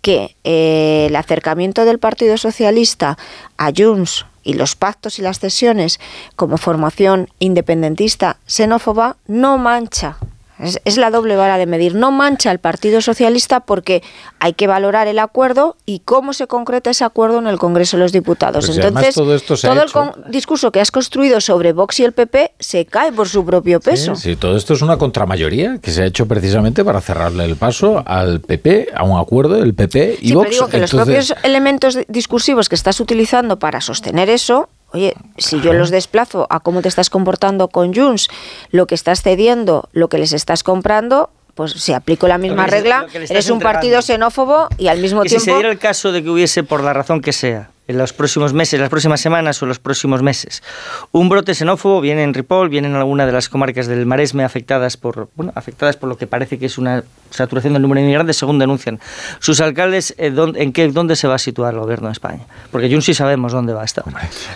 que eh, el acercamiento del Partido Socialista a Junts y los pactos y las cesiones como formación independentista xenófoba no mancha. Es, es la doble vara de medir. No mancha al Partido Socialista porque hay que valorar el acuerdo y cómo se concreta ese acuerdo en el Congreso de los Diputados. Pues Entonces, todo esto se ha el hecho- discurso que has construido sobre Vox y el PP se cae por su propio peso. Sí, todo esto es una contramayoría que se ha hecho precisamente para cerrarle el paso al PP, a un acuerdo del PP y Sí, Vox. pero digo que los propios elementos di- discursivos que estás utilizando para sostener eso, oye, si yo los desplazo a cómo te estás comportando con Junts, lo que estás cediendo, lo que les estás comprando, pues si aplico la misma regla, eres un entregando. partido xenófobo y al mismo Que si tiempo... se diera el caso de que hubiese, por la razón que sea, en los próximos meses, las próximas semanas o los próximos meses. Un brote xenófobo viene en Ripoll, viene en alguna de las comarcas del Maresme afectadas por, bueno, afectadas por lo que parece que es una saturación del número de inmigrantes, según denuncian sus alcaldes, eh, ¿dónde, ¿en qué, dónde se va a situar el gobierno de España? Porque Jun sí sabemos dónde va a estar.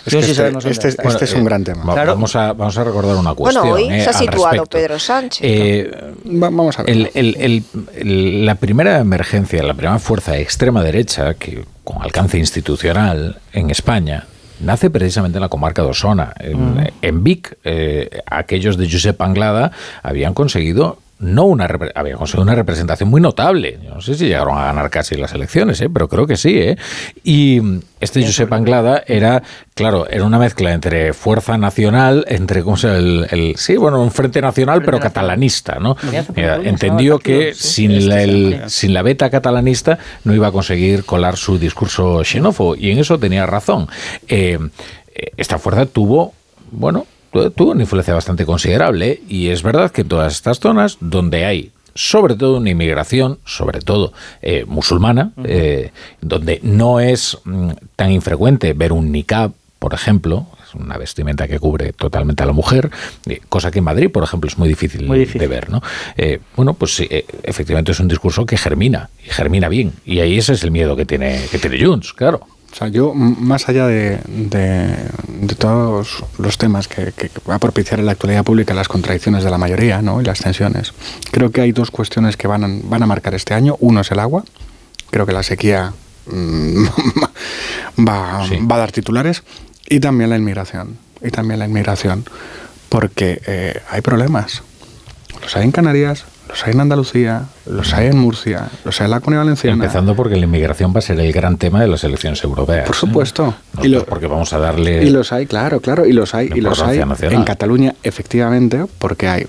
Es este, este, este es un gran tema. Va- Vamos, a, vamos a recordar una cuestión. Bueno, hoy eh, se ha situado. Pedro Sánchez. Eh, vamos a ver. el- el- el- el- la primera emergencia, la primera fuerza de extrema derecha que con alcance institucional en España nace precisamente en la comarca de Osona. En, en Vic, eh, aquellos de Josep Anglada habían conseguido no una habían conseguido una representación muy notable. Yo no sé si llegaron a ganar casi las elecciones, ¿eh? pero creo que sí. ¿eh? Y este Josep Anglada era, claro, era una mezcla entre fuerza nacional, entre ¿cómo se el, el- sí, bueno, un frente nacional, pero catalanista, ¿no? Mira, entendió que sin este la, el- sin la beta catalanista no iba a conseguir colar su discurso xenófobo y en eso tenía razón. Eh, esta fuerza tuvo, bueno, tuvo una influencia bastante considerable y es verdad que en todas estas zonas donde hay sobre todo una inmigración, sobre todo eh, musulmana, eh, donde no es mm, tan infrecuente ver un niqab, por ejemplo, es una vestimenta que cubre totalmente a la mujer, eh, cosa que en Madrid, por ejemplo, es muy difícil, Muy difícil. de ver. ¿no? Bueno, pues sí, efectivamente es un discurso que germina, y germina bien, y ahí ese es el miedo que tiene, que tiene Junts, claro. O sea, yo, más allá de, de- de todos los temas que, que va a propiciar en la actualidad pública las contradicciones de la mayoría ¿no? y las tensiones, creo que hay dos cuestiones que van a, van a marcar este año. Uno es el agua. Creo que la sequía mm, va, va a dar titulares. Y también la inmigración. Y también la inmigración. Porque eh, hay problemas. Los hay en Canarias, los hay en Andalucía, los hay en Murcia, los hay en la Comunidad Valenciana. Empezando porque la inmigración va a ser el gran tema de las elecciones europeas. Por supuesto. ¿eh? Y lo- porque vamos a darle... Y los hay, claro, claro, y los hay, y los hay nacional. en Cataluña, efectivamente, porque hay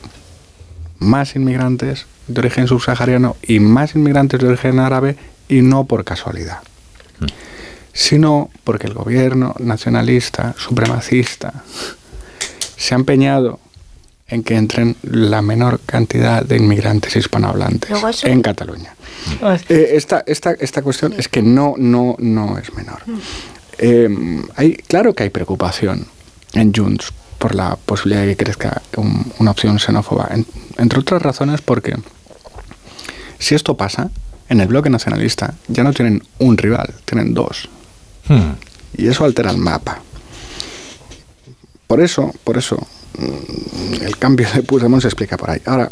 más inmigrantes de origen subsahariano y más inmigrantes de origen árabe, y no por casualidad, Mm. sino porque el gobierno nacionalista, supremacista, se ha empeñado en que entren la menor cantidad de inmigrantes hispanohablantes eso- en Cataluña. Eh, esta, esta, esta cuestión es que no, no, no es menor. Eh, hay, claro que hay preocupación en Junts por la posibilidad de que crezca un- una opción xenófoba, en- entre otras razones porque si esto pasa, en el bloque nacionalista ya no tienen un rival, tienen dos. Hmm. Y eso altera el mapa. Por eso, por eso, mm, el cambio de Puigdemont se explica por ahí. Ahora,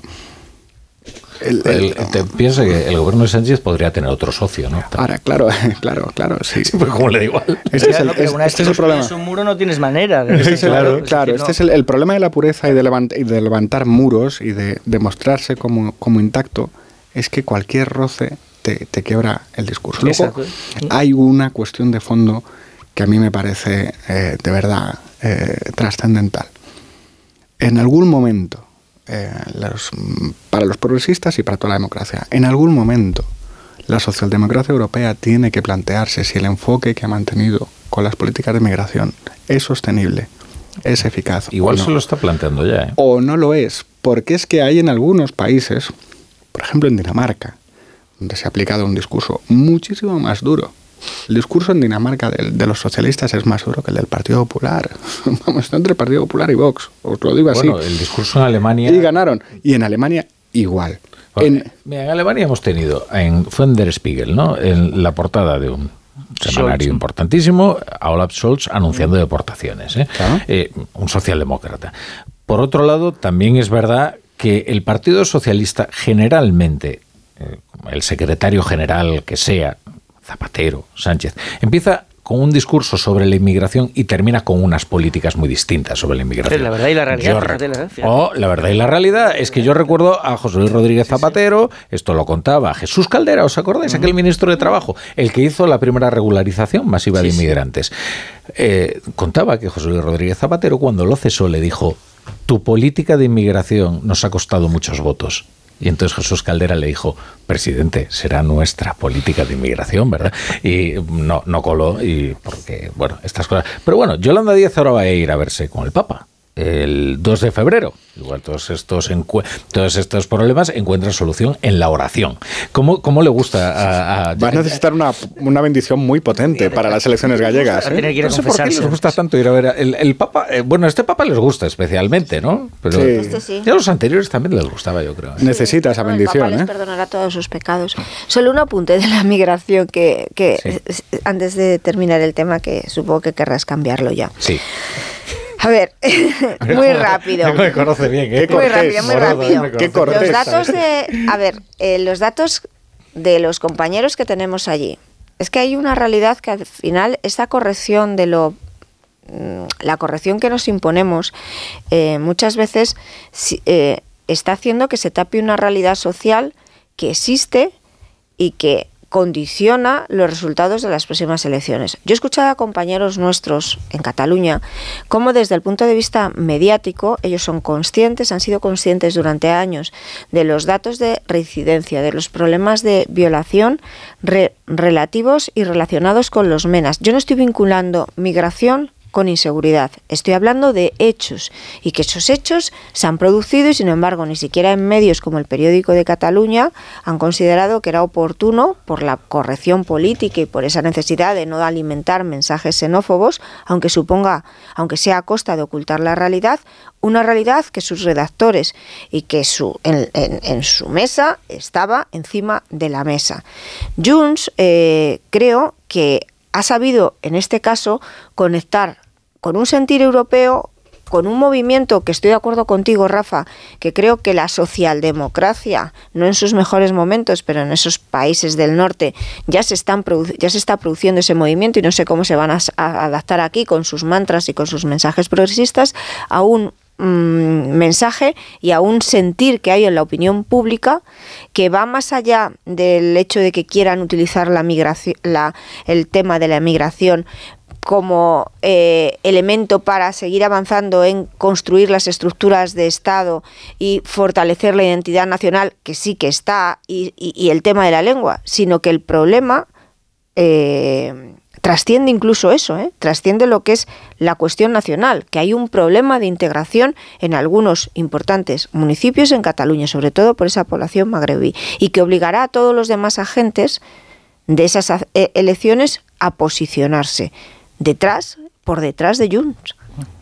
el- el- El- te piensa que el gobierno de Sánchez podría tener otro socio, ¿no? ahora, claro, claro, claro, sí. pues como le da igual. Este es el, es- este es el problema. un muro no tienes manera. de- claro, pues es claro, que este no. es el, el problema de la pureza y de, levant- y de levantar muros y de, de mostrarse como, como intacto es que cualquier roce te, te quiebra el discurso. Luego, Exacto. hay una cuestión de fondo que a mí me parece eh, de verdad eh, trascendental. En algún momento, eh, los- para los progresistas y para toda la democracia, en algún momento la socialdemocracia europea tiene que plantearse si el enfoque que ha mantenido con las políticas de migración es sostenible, es eficaz. Igual no se lo está planteando ya, ¿eh? o no lo es, porque es que hay en algunos países, por ejemplo en Dinamarca, donde se ha aplicado un discurso muchísimo más duro. El discurso en Dinamarca del- de, los socialistas es más duro que el del Partido Popular. Vamos, está entre el Partido Popular y Vox, os lo digo así. Bueno, el discurso en Alemania... Y ganaron. Y en Alemania igual. Bueno, En- mira, en Alemania hemos tenido en fue en Der Spiegel, ¿no? En la portada de un semanario Scholz. importantísimo, a Olaf Scholz anunciando deportaciones, ¿eh? Claro. Eh, un socialdemócrata. Por otro lado, también es verdad que el Partido Socialista generalmente, eh, el secretario general que sea, Zapatero, Sánchez, empieza con un discurso sobre la inmigración y termina con unas políticas muy distintas sobre la inmigración. La verdad y la realidad, fíjate, la-. Oh, la verdad y la realidad es que yo recuerdo a José Luis Rodríguez Zapatero, esto lo contaba Jesús Caldera, ¿os acordáis? Aquel ministro de Trabajo, el que hizo la primera regularización masiva de inmigrantes. Eh, contaba que José Luis Rodríguez Zapatero, cuando lo cesó, le dijo: Tu política de inmigración nos ha costado muchos votos. Y entonces Jesús Caldera le dijo, presidente, será nuestra política de inmigración, ¿verdad? Y no, no coló, y porque, bueno, estas cosas. Pero bueno, Yolanda Díaz ahora va a ir a verse con el Papa. El 2 de febrero. Igual todos estos, todos estos problemas encuentran solución en la oración. ¿Cómo, cómo le gusta a, Va a necesitar una, una, bendición muy potente para las elecciones gallegas. ¿eh? No sé por qué les gusta tanto ir a ver. El, el Papa, eh, bueno, este Papa les gusta especialmente, ¿no? Pero sí. Este a los anteriores también les gustaba, yo creo. ¿eh? Necesita esa bendición. El Papa les perdonará todos sus pecados. Solo un apunte de la migración que, que antes de terminar el tema, que supongo que querrás cambiarlo ya. Sí. A ver, muy rápido. Me conoce bien, ¿eh? Muy rápido, muy rápido. los datos de, a ver, eh, los datos de los compañeros que tenemos allí. Es que hay una realidad que al final esta corrección de lo mm, la corrección que nos imponemos eh, muchas veces eh, está haciendo que se tape una realidad social que existe y que condiciona los resultados de las próximas elecciones. Yo he escuchado a compañeros nuestros en Cataluña cómo desde el punto de vista mediático ellos son conscientes, han sido conscientes durante años de los datos de reincidencia, de los problemas de violación relativos y relacionados con los menas. Yo no estoy vinculando migración con inseguridad. Estoy hablando de hechos y que esos hechos se han producido y sin embargo ni siquiera en medios como el periódico de Cataluña han considerado que era oportuno por la corrección política y por esa necesidad de no alimentar mensajes xenófobos, aunque suponga, aunque sea a costa de ocultar la realidad, una realidad que sus redactores y que su, en, su mesa estaba encima de la mesa. Junts eh, creo que ha sabido en este caso conectar con un sentir europeo, con un movimiento que estoy de acuerdo contigo, Rafa, que creo que la socialdemocracia, no en sus mejores momentos, pero en esos países del norte, ya se, están ya se está produciendo ese movimiento y no sé cómo se van a, adaptar aquí con sus mantras y con sus mensajes progresistas a un mm, mensaje y a un sentir que hay en la opinión pública que va más allá del hecho de que quieran utilizar la migración, la, el tema de la migración como eh, elemento para seguir avanzando en construir las estructuras de Estado y fortalecer la identidad nacional, que sí que está, y, el tema de la lengua, sino que el problema eh, trasciende incluso eso, ¿eh? trasciende lo que es la cuestión nacional, que hay un problema de integración en algunos importantes municipios en Cataluña, sobre todo por esa población magrebí, y que obligará a todos los demás agentes de esas elecciones a posicionarse detrás, por detrás de Junts.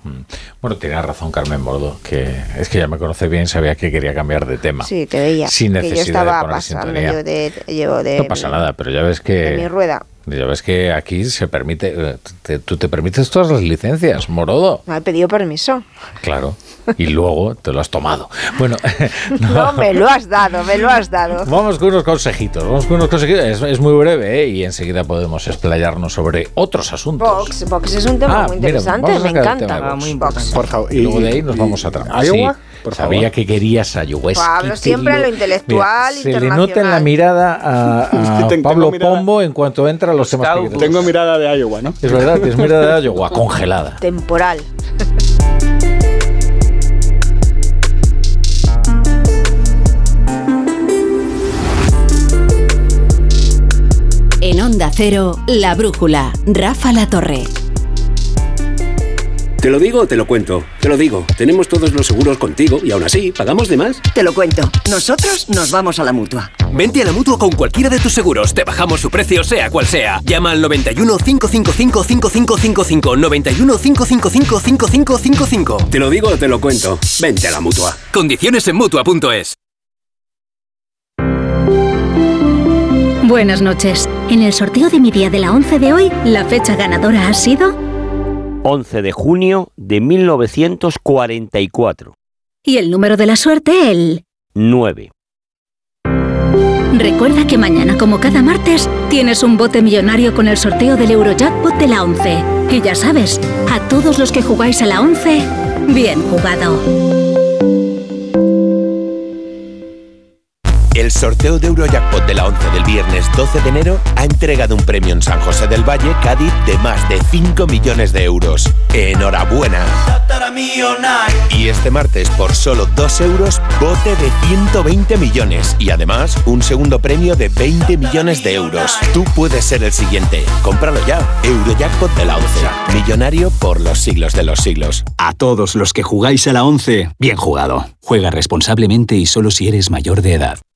Mm. Bueno, tiene razón Carmen Bordo, que es que ya me conoce bien, sabía que quería cambiar de tema. Sí, te veía. Sin necesidad de poner sintonía. no pasa nada, pero ya ves que... De mi rueda. Ya ves que aquí se permite, eh, tú te permites todas las licencias, Morodo. No he pedido permiso. Claro, y luego te lo has tomado. Bueno, no. me lo has dado, me lo has dado. Vamos con unos consejitos, vamos con unos consejitos. Es, muy breve ¿eh? y enseguida podemos explayarnos sobre otros asuntos. Vox, Vox es un tema ah, muy interesante, me encanta. muy Por favor, y luego de ahí nos vamos a tramar. Sabía que querías a Hablo siempre lo intelectual. se le nota en la mirada a, Pablo Pombo en cuanto entra a los temas que Tengo mirada de Iowa, ¿no? Es verdad, tienes mirada de Iowa, congelada. Temporal. En Onda Cero, La Brújula, Rafa La Torre. ¿Te lo digo o te lo cuento? Te lo digo, tenemos todos los seguros contigo y aún así, ¿pagamos de más? Te lo cuento, nosotros nos vamos a la mutua. Vente a la mutua con cualquiera de tus seguros, te bajamos su precio sea cual sea. Llama al 91 555 5555 91 555 5555. Te lo digo o te lo cuento, vente a la mutua. Condiciones en mutua.es. Buenas noches. En el sorteo de mi día de la 11 de hoy, la fecha ganadora ha sido 11 de junio de 1944. Y el número de la suerte, el 9. Recuerda que mañana, como cada martes, tienes un bote millonario con el sorteo del Eurojackpot de la 11. Y ya sabes, a todos los que jugáis a la 11, bien jugado. Sorteo de Eurojackpot de la 11 del viernes 12 de enero ha entregado un premio en San José del Valle, Cádiz, de más de 5 millones de euros. ¡Enhorabuena! Y este martes, por solo 2 euros, bote de 120 millones y además un segundo premio de 20 millones de euros. Tú puedes ser el siguiente. Cómpralo ya. Eurojackpot de la 11. Millonario por los siglos de los siglos. A todos los que jugáis a la 11, bien jugado. Juega responsablemente y solo si eres mayor de edad.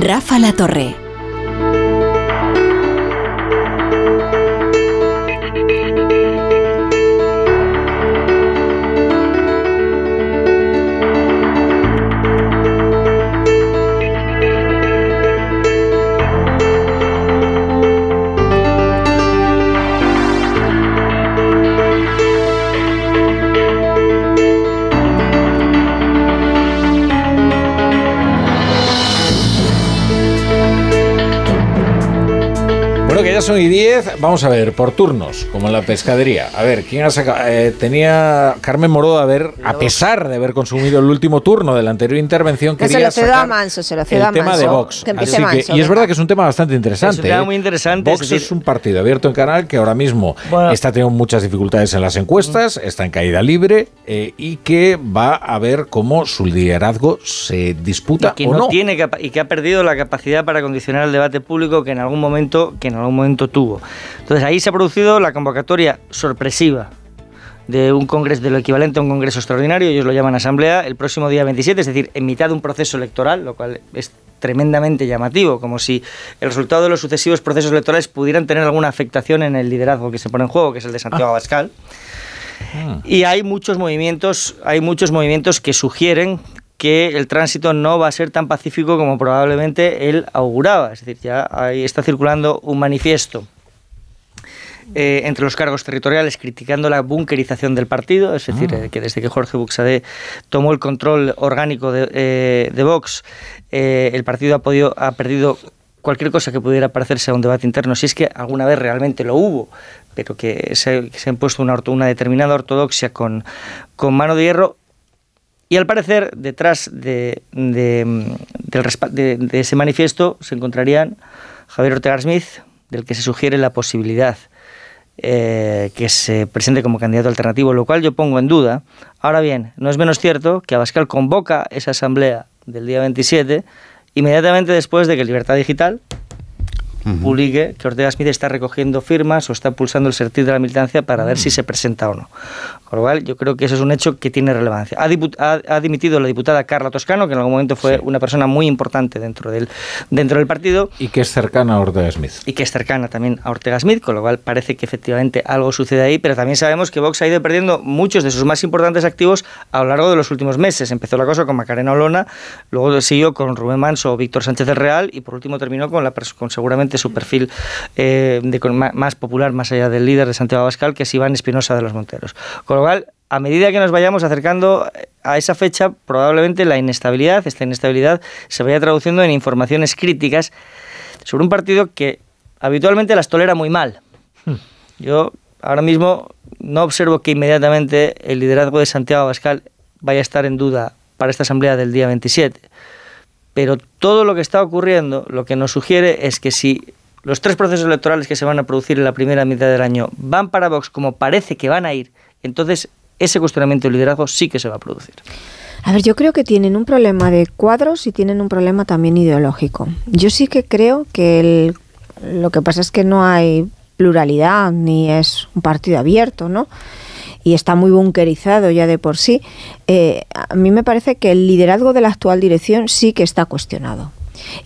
Rafa La Torre. Ya son y 10, vamos a ver, por turnos, como en la pescadería. A ver, ¿quién ha sacado? Eh, tenía Carmen Moró, a ver, a pesar de haber consumido el último turno de la anterior intervención, Que se quería lo cedo a sacar Manso, se lo cedo a el tema Manso. de Vox. Que Así que- Manso, y es verdad que es un tema bastante interesante. Es un tema ¿eh? muy interesante, Vox es es, decir- un partido abierto en canal que ahora mismo Bueno. está teniendo muchas dificultades en las encuestas, está en caída libre eh, y que va a ver cómo su liderazgo se disputa que o no, no. tiene y que ha perdido la capacidad para condicionar el debate público que en algún momento que en algún momento tuvo. Entonces ahí se ha producido la convocatoria sorpresiva de un congreso de lo equivalente a un congreso extraordinario, ellos lo llaman asamblea, el próximo día 27, es decir, en mitad de un proceso electoral, lo cual es tremendamente llamativo, como si el resultado de los sucesivos procesos electorales pudieran tener alguna afectación en el liderazgo que se pone en juego, que es el de Santiago Abascal. Y hay muchos movimientos, hay muchos movimientos que sugieren que el tránsito no va a ser tan pacífico como probablemente él auguraba. Es decir, ya ahí está circulando un manifiesto eh, entre los cargos territoriales criticando la bunkerización del partido, es decir, Ah. eh, que desde que Jorge Buxadé tomó el control orgánico de, eh, de Vox, el partido ha, podido, ha perdido cualquier cosa que pudiera parecerse a un debate interno, si es que alguna vez realmente lo hubo, pero que se, que se ha impuesto una, una determinada ortodoxia con, con mano de hierro. Y al parecer, detrás de, de, ese manifiesto se encontrarían Javier Ortega Smith, del que se sugiere la posibilidad eh, que se presente como candidato alternativo, lo cual yo pongo en duda. Ahora bien, no es menos cierto que Abascal convoca esa asamblea del día 27 inmediatamente después de que Libertad Digital publique que Ortega Smith está recogiendo firmas o está pulsando el sentir de la militancia para ver si se presenta o no. Con lo cual, yo creo que eso es un hecho que tiene relevancia. Ha, ha- ha dimitido la diputada Carla Toscano, que en algún momento fue una persona muy importante dentro del, dentro del partido Y que es cercana a Ortega Smith. y que es cercana también a Ortega Smith, con lo cual parece que efectivamente algo sucede ahí, pero también sabemos que Vox ha ido perdiendo muchos de sus más importantes activos a lo largo de los últimos meses. Empezó la cosa con Macarena Olona, luego siguió con Rubén Manso o Víctor Sánchez del Real y por último terminó con, la, con seguramente su perfil eh, de, con- más popular, más allá del líder de Santiago Abascal, que es Iván Espinosa de los Monteros. Con lo cual, a medida que nos vayamos acercando a esa fecha, probablemente la inestabilidad, esta inestabilidad, se vaya traduciendo en informaciones críticas sobre un partido que habitualmente las tolera muy mal. Yo ahora mismo no observo que inmediatamente el liderazgo de Santiago Abascal vaya a estar en duda para esta asamblea del día 27. Pero todo lo que está ocurriendo lo que nos sugiere es que si los tres procesos electorales que se van a producir en la primera mitad del año van para Vox como parece que van a ir, entonces ese cuestionamiento del liderazgo sí que se va a producir. A ver, yo creo que tienen un problema de cuadros y tienen un problema también ideológico. Yo sí que creo que el- lo que pasa es que no hay pluralidad ni es un partido abierto, ¿no? Y está muy bunkerizado ya de por sí. Eh, a mí me parece que el liderazgo de la actual dirección sí que está cuestionado.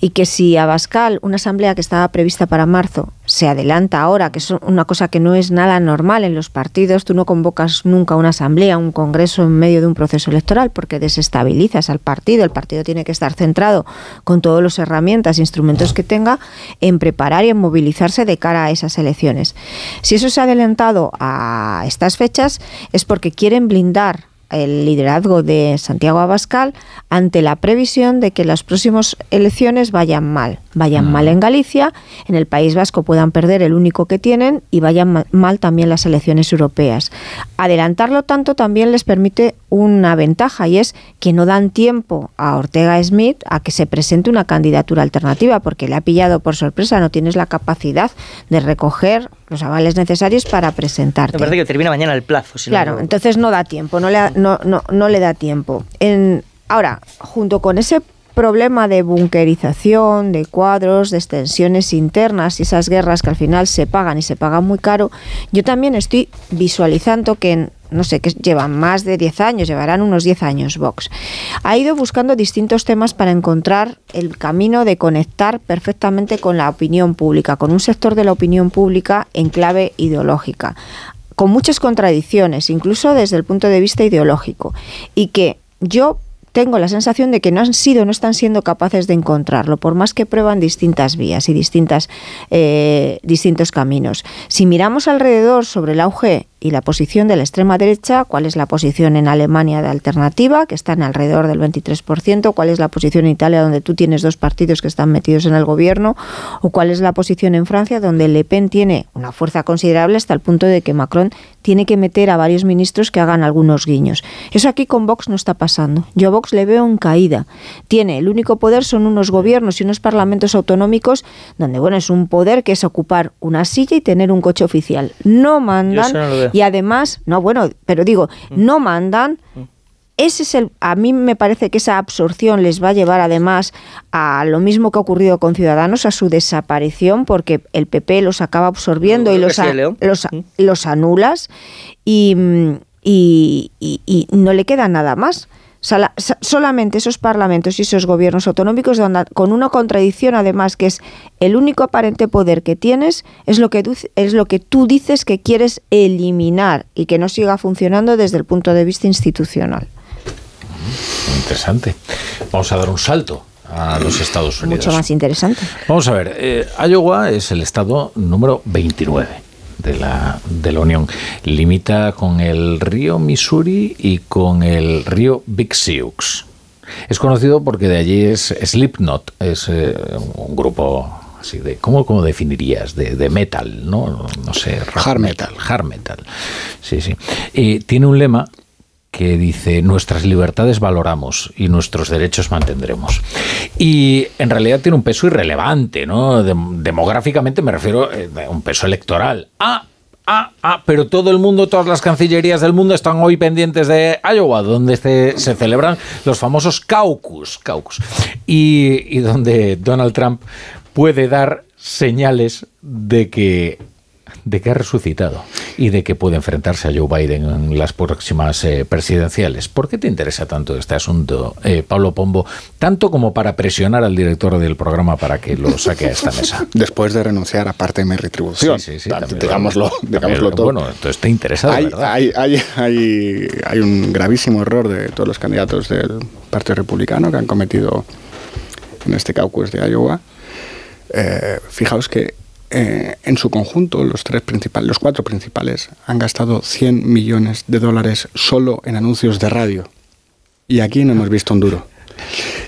Y que si Abascal, una asamblea que estaba prevista para marzo, se adelanta ahora, que es una cosa que no es nada normal en los partidos. Tú no convocas nunca una asamblea, un congreso en medio de un proceso electoral porque desestabilizas al partido. El partido tiene que estar centrado con todas las herramientas e instrumentos que tenga en preparar y en movilizarse de cara a esas elecciones. Si eso se ha adelantado a estas fechas es porque quieren blindar el liderazgo de Santiago Abascal ante la previsión de que las próximas elecciones vayan mal. Vayan mal en Galicia, en el País Vasco puedan perder el único que tienen y vayan mal también las elecciones europeas. Adelantarlo tanto también les permite una ventaja y es que no dan tiempo a Ortega Smith a que se presente una candidatura alternativa porque le ha pillado por sorpresa, no tienes la capacidad de recoger los avales necesarios para presentarte. Me parece que termina mañana el plazo. claro, entonces no da tiempo, no le, no, no, no le da tiempo. En, ahora, junto con ese problema de bunkerización, de cuadros, de extensiones internas y esas guerras que al final se pagan y se pagan muy caro, yo también estoy visualizando que no sé, que llevan más de 10 años, llevarán unos 10 años Vox, ha ido buscando distintos temas para encontrar el camino de conectar perfectamente con la opinión pública, con un sector de la opinión pública en clave ideológica con muchas contradicciones, incluso desde el punto de vista ideológico, y que yo tengo la sensación de que no han sido, no están siendo capaces de encontrarlo, por más que prueban distintas vías y distintas, eh, distintos caminos. Si miramos alrededor sobre el auge y la posición de la extrema derecha, cuál es la posición en Alemania de alternativa, que están alrededor del 23%, cuál es la posición en Italia, donde tú tienes dos partidos que están metidos en el gobierno, o cuál es la posición en Francia, donde Le Pen tiene una fuerza considerable hasta el punto de que Macron tiene que meter a varios ministros que hagan algunos guiños. Eso aquí con Vox no está pasando. Yo a Vox le veo en caída. Tiene el único poder son unos gobiernos y unos parlamentos autonómicos donde bueno es un poder que es ocupar una silla y tener un coche oficial. No mandan y además, no, bueno, pero digo, mm. no mandan. Mm. Ese es el, a mí me parece que esa absorción les va a llevar además a lo mismo que ha ocurrido con Ciudadanos, a su desaparición, porque el PP los acaba absorbiendo y los, los, mm. los, anulas y, y, y no le queda nada más solamente esos parlamentos y esos gobiernos autonómicos con una contradicción además que es el único aparente poder que tienes es lo que tú, es lo que tú dices que quieres eliminar y que no siga funcionando desde el punto de vista institucional. Interesante. Vamos a dar un salto a los Estados Unidos. Mucho más interesante. Vamos a ver, eh, Iowa es el estado número 29 de la, de la Unión. Limita con el río Missouri y con el río Big Sioux. Es conocido porque de allí es Slipknot, es eh, un grupo así de ¿cómo, cómo definirías? De, de, metal, ¿no? No sé, hard metal. Hard metal. Sí, sí. Y tiene un lema que dice nuestras libertades valoramos y nuestros derechos mantendremos. Y en realidad tiene un peso irrelevante, ¿no? demográficamente me refiero a eh, un peso electoral. Ah, ah, ah, pero todo el mundo, todas las cancillerías del mundo están hoy pendientes de Iowa, donde se, celebran los famosos caucus, caucus y, y donde Donald Trump puede dar señales de que de que ha resucitado y de que puede enfrentarse a Joe Biden en las próximas eh, presidenciales. ¿Por qué te interesa tanto este asunto, eh, Pablo Pombo, tanto como para presionar al director del programa para que lo saque a esta mesa? Después de renunciar a parte de mi retribución. Sí, sí, sí. digámoslo, todo. Bueno, entonces te interesa. Hay, ¿verdad? Hay, hay, hay, un gravísimo error de todos los candidatos del Partido Republicano que han cometido en este caucus de Iowa. Eh, fijaos que eh, en su conjunto, los, tres principales, los cuatro principales han gastado 100 millones de dólares solo en anuncios de radio. Y aquí no hemos visto un duro.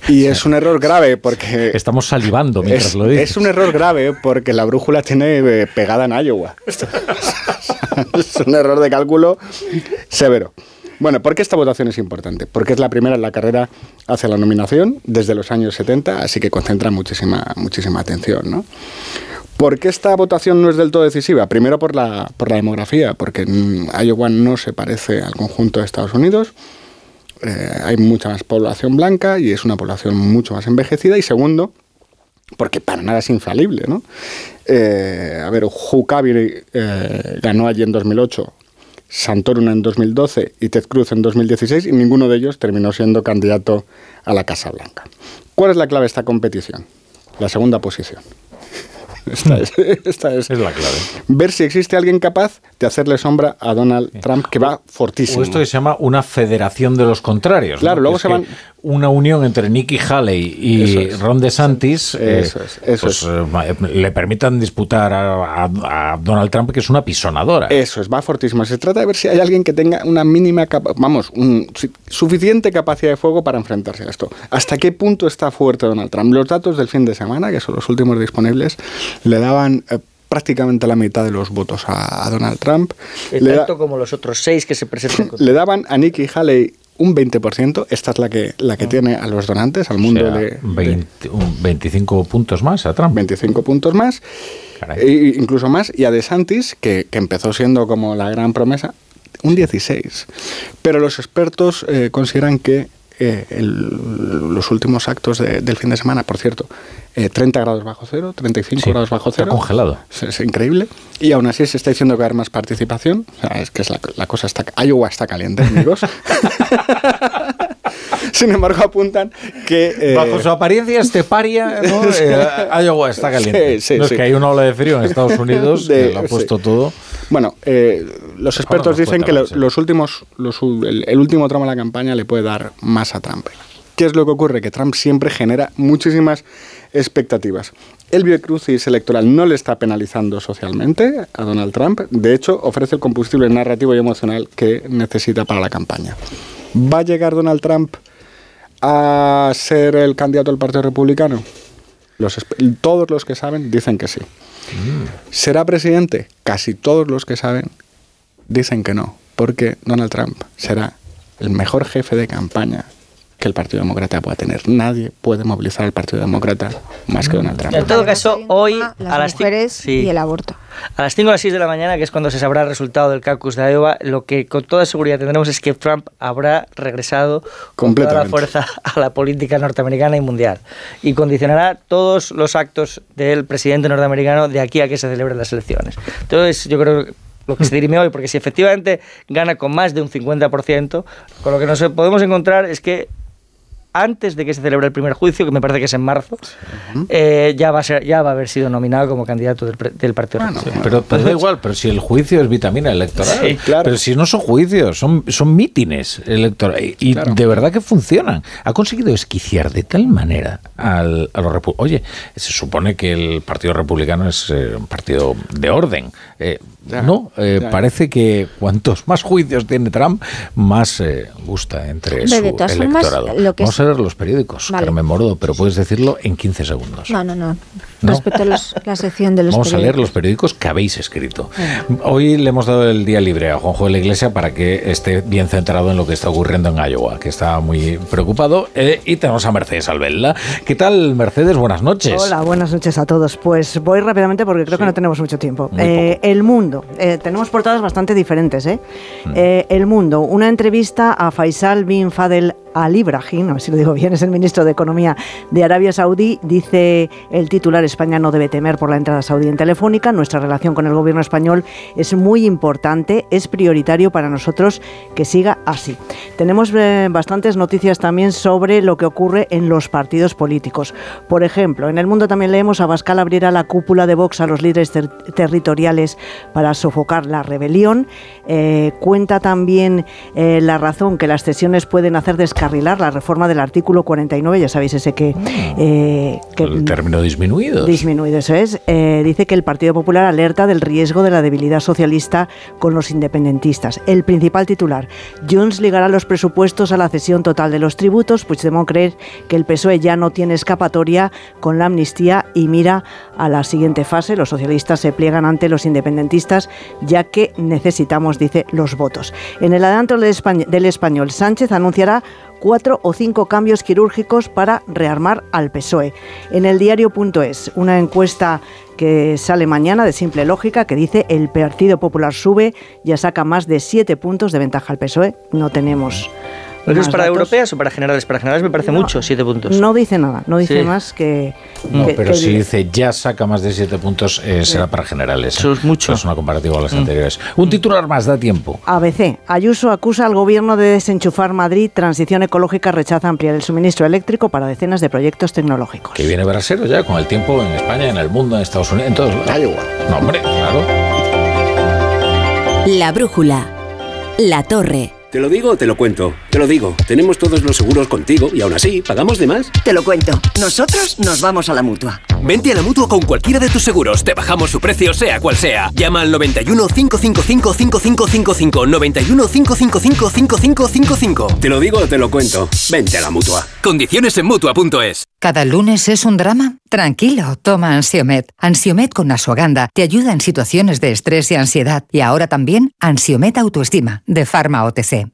Y es un error grave porque... Estamos salivando mientras es, lo dices. Es un error grave porque la brújula tiene eh, pegada en Iowa. es un error de cálculo severo. Bueno, ¿por qué esta votación es importante? Porque es la primera en la carrera hacia la nominación desde los años 70, así que concentra muchísima, muchísima atención, ¿no? ¿Por qué esta votación no es del todo decisiva? Primero por la, por la demografía, porque Iowa no se parece al conjunto de Estados Unidos. Eh, hay mucha más población blanca y es una población mucho más envejecida. Y segundo, porque para nada es infalible. ¿no? Eh, a ver, Huckabee eh, ganó allí en 2008, Santorum en 2012 y Ted Cruz en 2016 y ninguno de ellos terminó siendo candidato a la Casa Blanca. ¿Cuál es la clave de esta competición? La segunda posición. Esta es, esta es, la clave. Ver si existe alguien capaz de hacerle sombra a Donald Trump, que va fortísimo. O esto que se llama una federación de los contrarios. Claro, ¿no? luego se van- Una unión entre Nikki Haley y Eso es. Ron DeSantis eh, Eso es, eso pues, eh, le permitan disputar a, a- a Donald Trump, que es una pisonadora. Eso es, va fortísimo. Se trata de ver si hay alguien que tenga una mínima, capa- vamos, un- suficiente capacidad de fuego para enfrentarse a esto. ¿Hasta qué punto está fuerte Donald Trump? Los datos del fin de semana, que son los últimos disponibles, le daban eh, prácticamente la mitad de los votos a, a Donald Trump. Le, da- tanto como los otros seis que se presentan. le daban a Nikki Haley un 20%, esta es la que, la que tiene a los donantes, al mundo O sea, de, 20 un 25 puntos más a Trump. 25 puntos más, e incluso más, y a DeSantis, que, que empezó siendo como la gran promesa, un 16. Pero los expertos eh, consideran que eh, el- los últimos actos de- del fin de semana, por cierto, eh, 30 grados bajo cero, 35 Sí, grados bajo está cero. congelado. Es, es increíble. Y aún así se está diciendo que va a haber más participación. O sea, es que es la, la cosa está... Iowa está caliente, amigos. Sin embargo, apuntan que... eh, Bajo su apariencia esteparia, ¿no? Eh, Iowa está caliente. Sí, sí, no es que hay una ola de frío en Estados Unidos, De- que lo ha puesto todo. Bueno, eh, los expertos dicen que lo- los últimos, los el, el último tramo de la campaña le puede dar más a Trump. ¿Qué es lo que ocurre? Que Trump siempre genera muchísimas expectativas. El Crucis electoral no le está penalizando socialmente a Donald Trump. De hecho, ofrece el combustible narrativo y emocional que necesita para la campaña. ¿Va a llegar Donald Trump a ser el candidato del Partido Republicano? Los todos los que saben dicen que sí. ¿Será presidente? Casi todos los que saben dicen que no, porque Donald Trump será el mejor jefe de campaña que el Partido Demócrata pueda tener. Nadie puede movilizar al Partido Demócrata más que Donald Trump. En todo caso, hoy Las a las, mujeres sí. y el aborto. a las 5 o las 6 de la mañana, que es cuando se sabrá el resultado del caucus de Iowa, lo que con toda seguridad tendremos es que Trump habrá regresado con toda la fuerza a la política norteamericana y mundial y condicionará todos los actos del presidente norteamericano de aquí a que se celebren las elecciones. Entonces, yo creo que lo que se dirime hoy, porque si efectivamente gana con más de un 50%, con lo que nos podemos encontrar es que antes de que se celebre el primer juicio, que me parece que es en marzo, eh, ya, va a ser, ya va a haber sido nominado como candidato del, Partido Republicano. Pero, pero da igual, pero si el juicio es vitamina electoral. Sí, claro. Pero si no son juicios, son, son mítines electorales. Y Claro. de verdad que funcionan. Ha conseguido esquiciar de tal manera al, a los republicanos. Oye, se supone que el Partido Republicano es eh, un partido de orden. Eh, Ya, no, eh, ya. parece que cuantos más juicios tiene Trump, más eh, gusta entre Hombre, su de todas formas, electorado. lo que Vamos es- los periódicos, Vale. Carmen Morodo, pero puedes decirlo en 15 segundos. No, no, no. ¿No? Respecto a los- la sección de los Vamos a leer los periódicos que habéis escrito. Hoy le hemos dado el día libre a Juanjo de la Iglesia para que esté bien centrado en lo que está ocurriendo en Iowa, que está muy preocupado. Eh, y tenemos a Mercedes Albella. ¿Qué tal, Mercedes? Buenas noches. Hola, buenas noches a todos. Pues voy rápidamente porque creo que no tenemos mucho tiempo. Eh, el Mundo. Eh, tenemos portadas bastante diferentes. ¿eh? Mm. Eh, el Mundo. Una entrevista a Faisal bin Fadel Al Ibrahim, a ver si lo digo bien, es el ministro de Economía de Arabia Saudí. Dice el titular: España no debe temer por la entrada saudí en Telefónica. Nuestra relación con el gobierno español es muy importante, es prioritario para nosotros que siga así. Tenemos eh, bastantes noticias también sobre lo que ocurre en los partidos políticos. Por ejemplo, en el mundo también leemos a Bascal abrirá la cúpula de Vox a los líderes ter- territoriales para sofocar la rebelión. Eh, cuenta también eh, la razón que las cesiones pueden hacer descarrilar la reforma del artículo 49, ya sabéis ese que... que el término disminuido. Disminuido, eso es. Eh, dice que el Partido Popular alerta del riesgo de la debilidad socialista con los independentistas. El principal titular, Junts ligará los presupuestos a la cesión total de los tributos. Puigdemont cree que el PSOE ya no tiene escapatoria con la amnistía y mira a la siguiente fase. Los socialistas se pliegan ante los independentistas ya que necesitamos, dice, los votos. En el adelanto del español, Sánchez anunciará cuatro o cinco cambios quirúrgicos para rearmar al PSOE. En el diario.es, una encuesta que sale mañana de simple lógica que dice el Partido Popular sube, ya saca más de siete puntos de ventaja al PSOE. E". No tenemos ¿No es para datos. europeas o para generales? Para generales me parece mucho, siete puntos. No dice nada, no dice Sí. más que... No, que- pero que- si dice ya saca más de 7 puntos, eh, será para generales. Eso es mucho. Es una comparativa a las anteriores. Un titular más, da tiempo. ABC. Ayuso acusa al gobierno de desenchufar Madrid. Transición ecológica rechaza ampliar el suministro eléctrico para decenas de proyectos tecnológicos. Que viene Brasero ya con el tiempo en España, en el mundo, en Estados Unidos, en todos lados. No, hombre, claro. La brújula. La torre. Te lo digo o te lo cuento. Te lo digo. Tenemos todos los seguros contigo y aún así, ¿pagamos de más? Te lo cuento. Nosotros nos vamos a la mutua. Vente a la mutua con cualquiera de tus seguros. Te bajamos su precio, sea cual sea. Llama al 91 555 5555. 91 555 5555. Te lo digo o te lo cuento. Vente a la mutua. Condiciones en mutua.es. ¿Cada lunes es un drama? Tranquilo, toma Ansiomet. Ansiomet con Asuaganda te ayuda en situaciones de estrés y ansiedad. Y ahora también Ansiomet Autoestima, de Pharma OTC.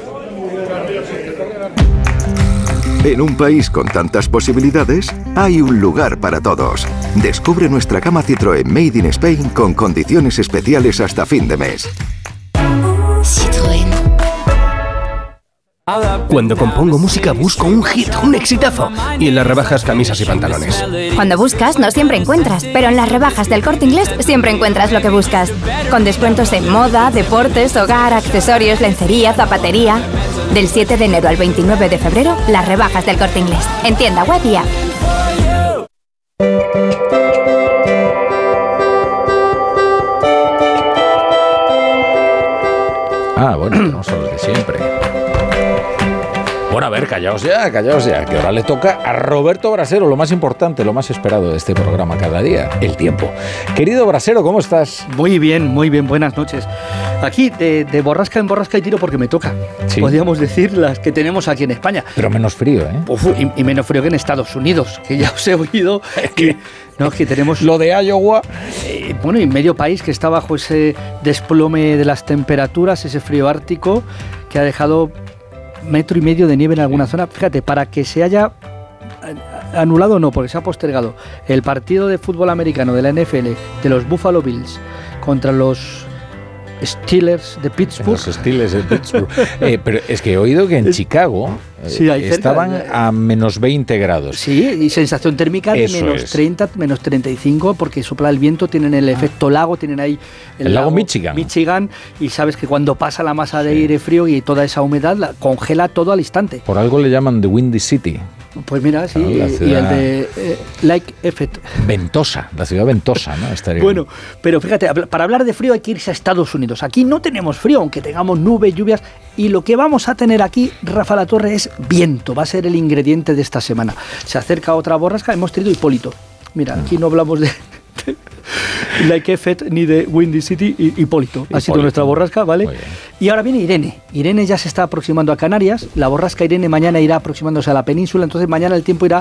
En un país con tantas posibilidades, hay un lugar para todos. Descubre nuestra gama Citroën Made in Spain con condiciones especiales hasta fin de mes. Cuando compongo música busco un hit, un exitazo. Y en las rebajas camisas y pantalones. Cuando buscas, no siempre encuentras, pero en las rebajas del corte inglés siempre encuentras lo que buscas. Con descuentos en moda, deportes, hogar, accesorios, lencería, zapatería. Del 7 de enero al 29 de febrero, las rebajas del corte inglés. En tienda. Ah, bueno, tenemos a los de siempre. Bueno, a ver, callaos ya, callaos ya, que ahora le toca a Roberto Brasero, lo más importante, lo más esperado de este programa cada día, el tiempo. Querido Brasero, ¿cómo estás? Muy bien, muy bien, buenas noches. Aquí de, de borrasca en borrasca y tiro porque me toca. Sí. Podríamos decir las que tenemos aquí en España. Pero menos frío, ¿eh? Uf, y, y menos frío que en Estados Unidos, que ya os he oído. que, no, es que tenemos... Lo de Iowa. Eh, bueno, y medio país que está bajo ese desplome de las temperaturas, ese frío ártico que ha dejado metro y medio de nieve en alguna zona. Fíjate, para que se haya anulado no, porque se ha postergado el partido de fútbol americano de la NFL de los Buffalo Bills contra los Steelers de Pittsburgh. Los Steelers de Pittsburgh. Eh, pero es que he oído que en Chicago Sí, ahí cerca, estaban a menos 20 grados. Sí, y sensación térmica de Eso menos es. 30, menos 35, porque sopla el viento, tienen el efecto lago, tienen ahí El lago Michigan. Michigan, y sabes que cuando pasa la masa de aire frío y toda esa humedad, la congela todo al instante. Por algo le llaman The Windy City. Pues mira, sí, Claro, la y el de eh, Like Effect. Ventosa, la ciudad ventosa, ¿no? Estaría Bueno, pero fíjate, para hablar de frío hay que irse a Estados Unidos. Aquí no tenemos frío, aunque tengamos nubes, lluvias. Y lo que vamos a tener aquí, Rafa La Torre, es viento. Va a ser el ingrediente de esta semana. Se acerca otra borrasca, hemos tenido Hipólito. Mira, aquí no hablamos de, Effect ni de Windy City, y Hipólito. Ha sido nuestra borrasca, ¿vale? Y ahora viene Irene. Irene ya se está aproximando a Canarias. La borrasca Irene mañana irá aproximándose a la península. Entonces mañana el tiempo irá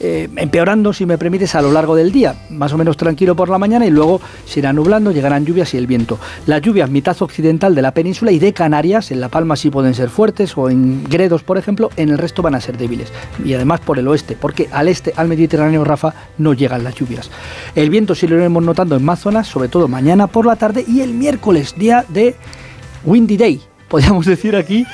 eh, empeorando, si me permites, a lo largo del día. Más o menos tranquilo por la mañana y luego se irá nublando, llegarán lluvias y el viento. Las lluvias mitad occidental de la península y de Canarias, en La Palma sí pueden ser fuertes o en Gredos, por ejemplo, en el resto van a ser débiles. Y además por el oeste, porque al este, al Mediterráneo, Rafa, no llegan las lluvias. El viento sí lo iremos notando en más zonas, sobre todo mañana por la tarde y el miércoles, día de Windy Day, podríamos decir aquí,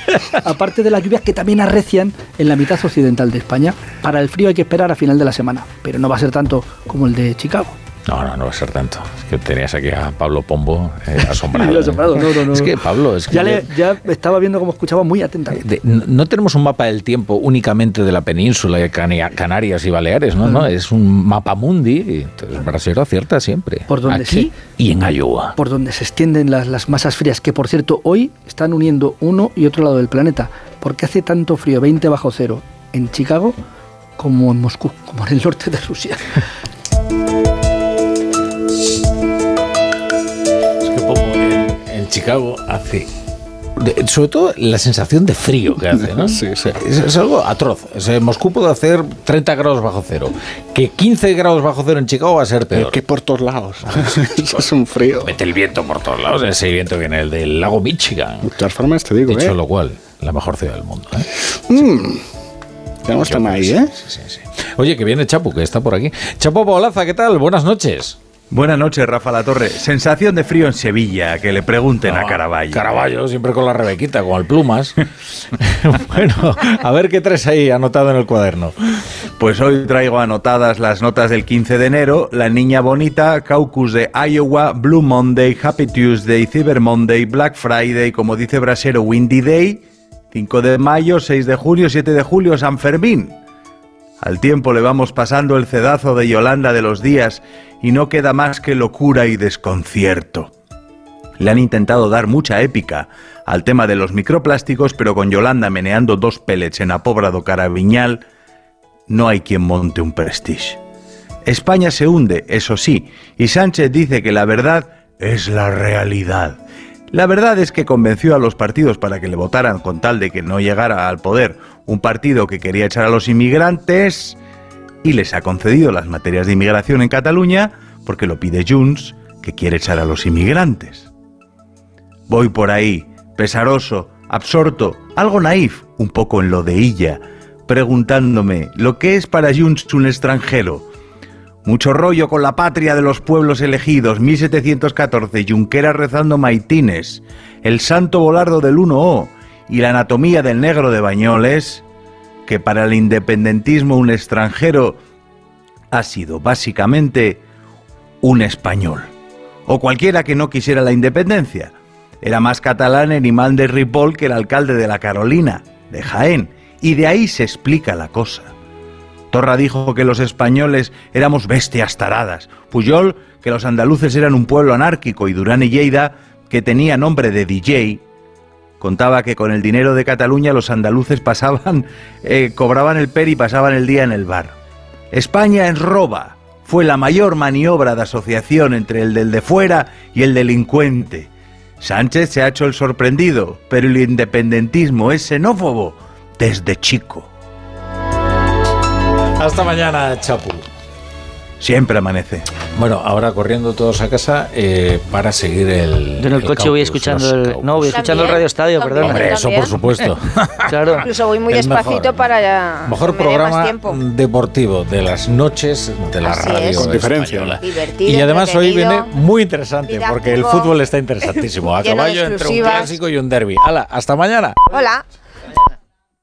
aparte de las lluvias que también arrecian en la mitad occidental de España. Para el frío hay que esperar a final de la semana, pero no va a ser tanto como el de Chicago. No, no, no va a ser tanto. Es que tenías aquí a Pablo Pombo eh, asombrado. Sí, asombrado, no, no, no. Es que Pablo, es que Ya, le- ya estaba viendo cómo escuchaba muy atentamente. de- no tenemos un mapa del tiempo únicamente de la península, de Canarias y Baleares, ¿no? No es un mapa mundi. Entonces Brasil acierta siempre. Por donde Aquí sí. Y en Iowa. por donde se extienden las, las masas frías, que por cierto hoy están uniendo uno y otro lado del planeta, porque hace tanto frío, 20 bajo cero, en Chicago como en Moscú, como en el norte de Rusia. Chicago hace sobre todo la sensación de frío que hace, ¿no? Sí, sí. Es, es algo atroz. O sea, Moscú puede hacer 30 grados bajo cero. Que 15 grados bajo cero en Chicago va a ser peor. que por todos lados. Eso es un frío. Mete el viento por todos lados. Ese viento viene el del lago Michigan. De todas formas, te digo, Dicho ¿eh? lo cual, la mejor ciudad del mundo. ¿eh? Mm. Tenemos tema ahí, ¿eh? Oye, que viene Chapu, que está por aquí. Chapu Paolaza, ¿qué tal? Buenas noches. Buenas noches, Rafa La Torre. Sensación de frío en Sevilla, que le pregunten a Caraballo. Caraballo, siempre con la Rebequita, con el plumas. bueno, a ver qué traes ahí anotado en el cuaderno. Pues hoy traigo anotadas las notas del 15 de enero, La Niña Bonita, Caucus de Iowa, Blue Monday, Happy Tuesday, Cyber Monday, Black Friday, como dice Brasero, Windy Day, 5 de mayo, 6 de junio, 7 de julio, San Fermín. Al tiempo le vamos pasando el cedazo de Yolanda de los días y no queda más que locura y desconcierto. Le han intentado dar mucha épica al tema de los microplásticos, pero con Yolanda meneando dos pellets en Apóbrado Caraviñal, no hay quien monte un prestige. España se hunde, eso sí, y Sánchez dice que la verdad es la realidad. La verdad es que convenció a los partidos para que le votaran con tal de que no llegara al poder un partido que quería echar a los inmigrantes y les ha concedido las materias de inmigración en Cataluña porque lo pide Junts, que quiere echar a los inmigrantes. Voy por ahí, pesaroso, absorto, algo naif, un poco en lo de ella, preguntándome lo que es para Junts un extranjero. Mucho rollo con la patria de los pueblos elegidos, 1714, Junquera rezando maitines, el santo volardo del 1O y la anatomía del negro de Bañoles, que para el independentismo un extranjero ha sido básicamente un español, o cualquiera que no quisiera la independencia. Era más catalán el imán de Ripoll que el alcalde de la Carolina, de Jaén, y de ahí se explica la cosa. Torra dijo que los españoles éramos bestias taradas, Puyol que los andaluces eran un pueblo anárquico y Durán y Lleida que tenía nombre de DJ. Contaba que con el dinero de Cataluña los andaluces pasaban, eh, cobraban el per y pasaban el día en el bar. España en roba fue la mayor maniobra de asociación entre el del de fuera y el delincuente. Sánchez se ha hecho el sorprendido, pero el independentismo es xenófobo desde chico. Hasta mañana, Chapu. Siempre amanece. Bueno, ahora corriendo todos a casa eh, para seguir el. Yo en el coche voy escuchando el. No, voy escuchando el Radio Estadio, perdón. Hombre, eso por supuesto. claro. Incluso voy muy Es despacito mejor. para ya Mejor programa deportivo de las noches de la Así radio es. Con diferencia. Divertido, Y además hoy viene muy interesante porque el didáctico, fútbol está interesantísimo. A caballo entre un clásico y un derby. Hala, hasta mañana. Hola.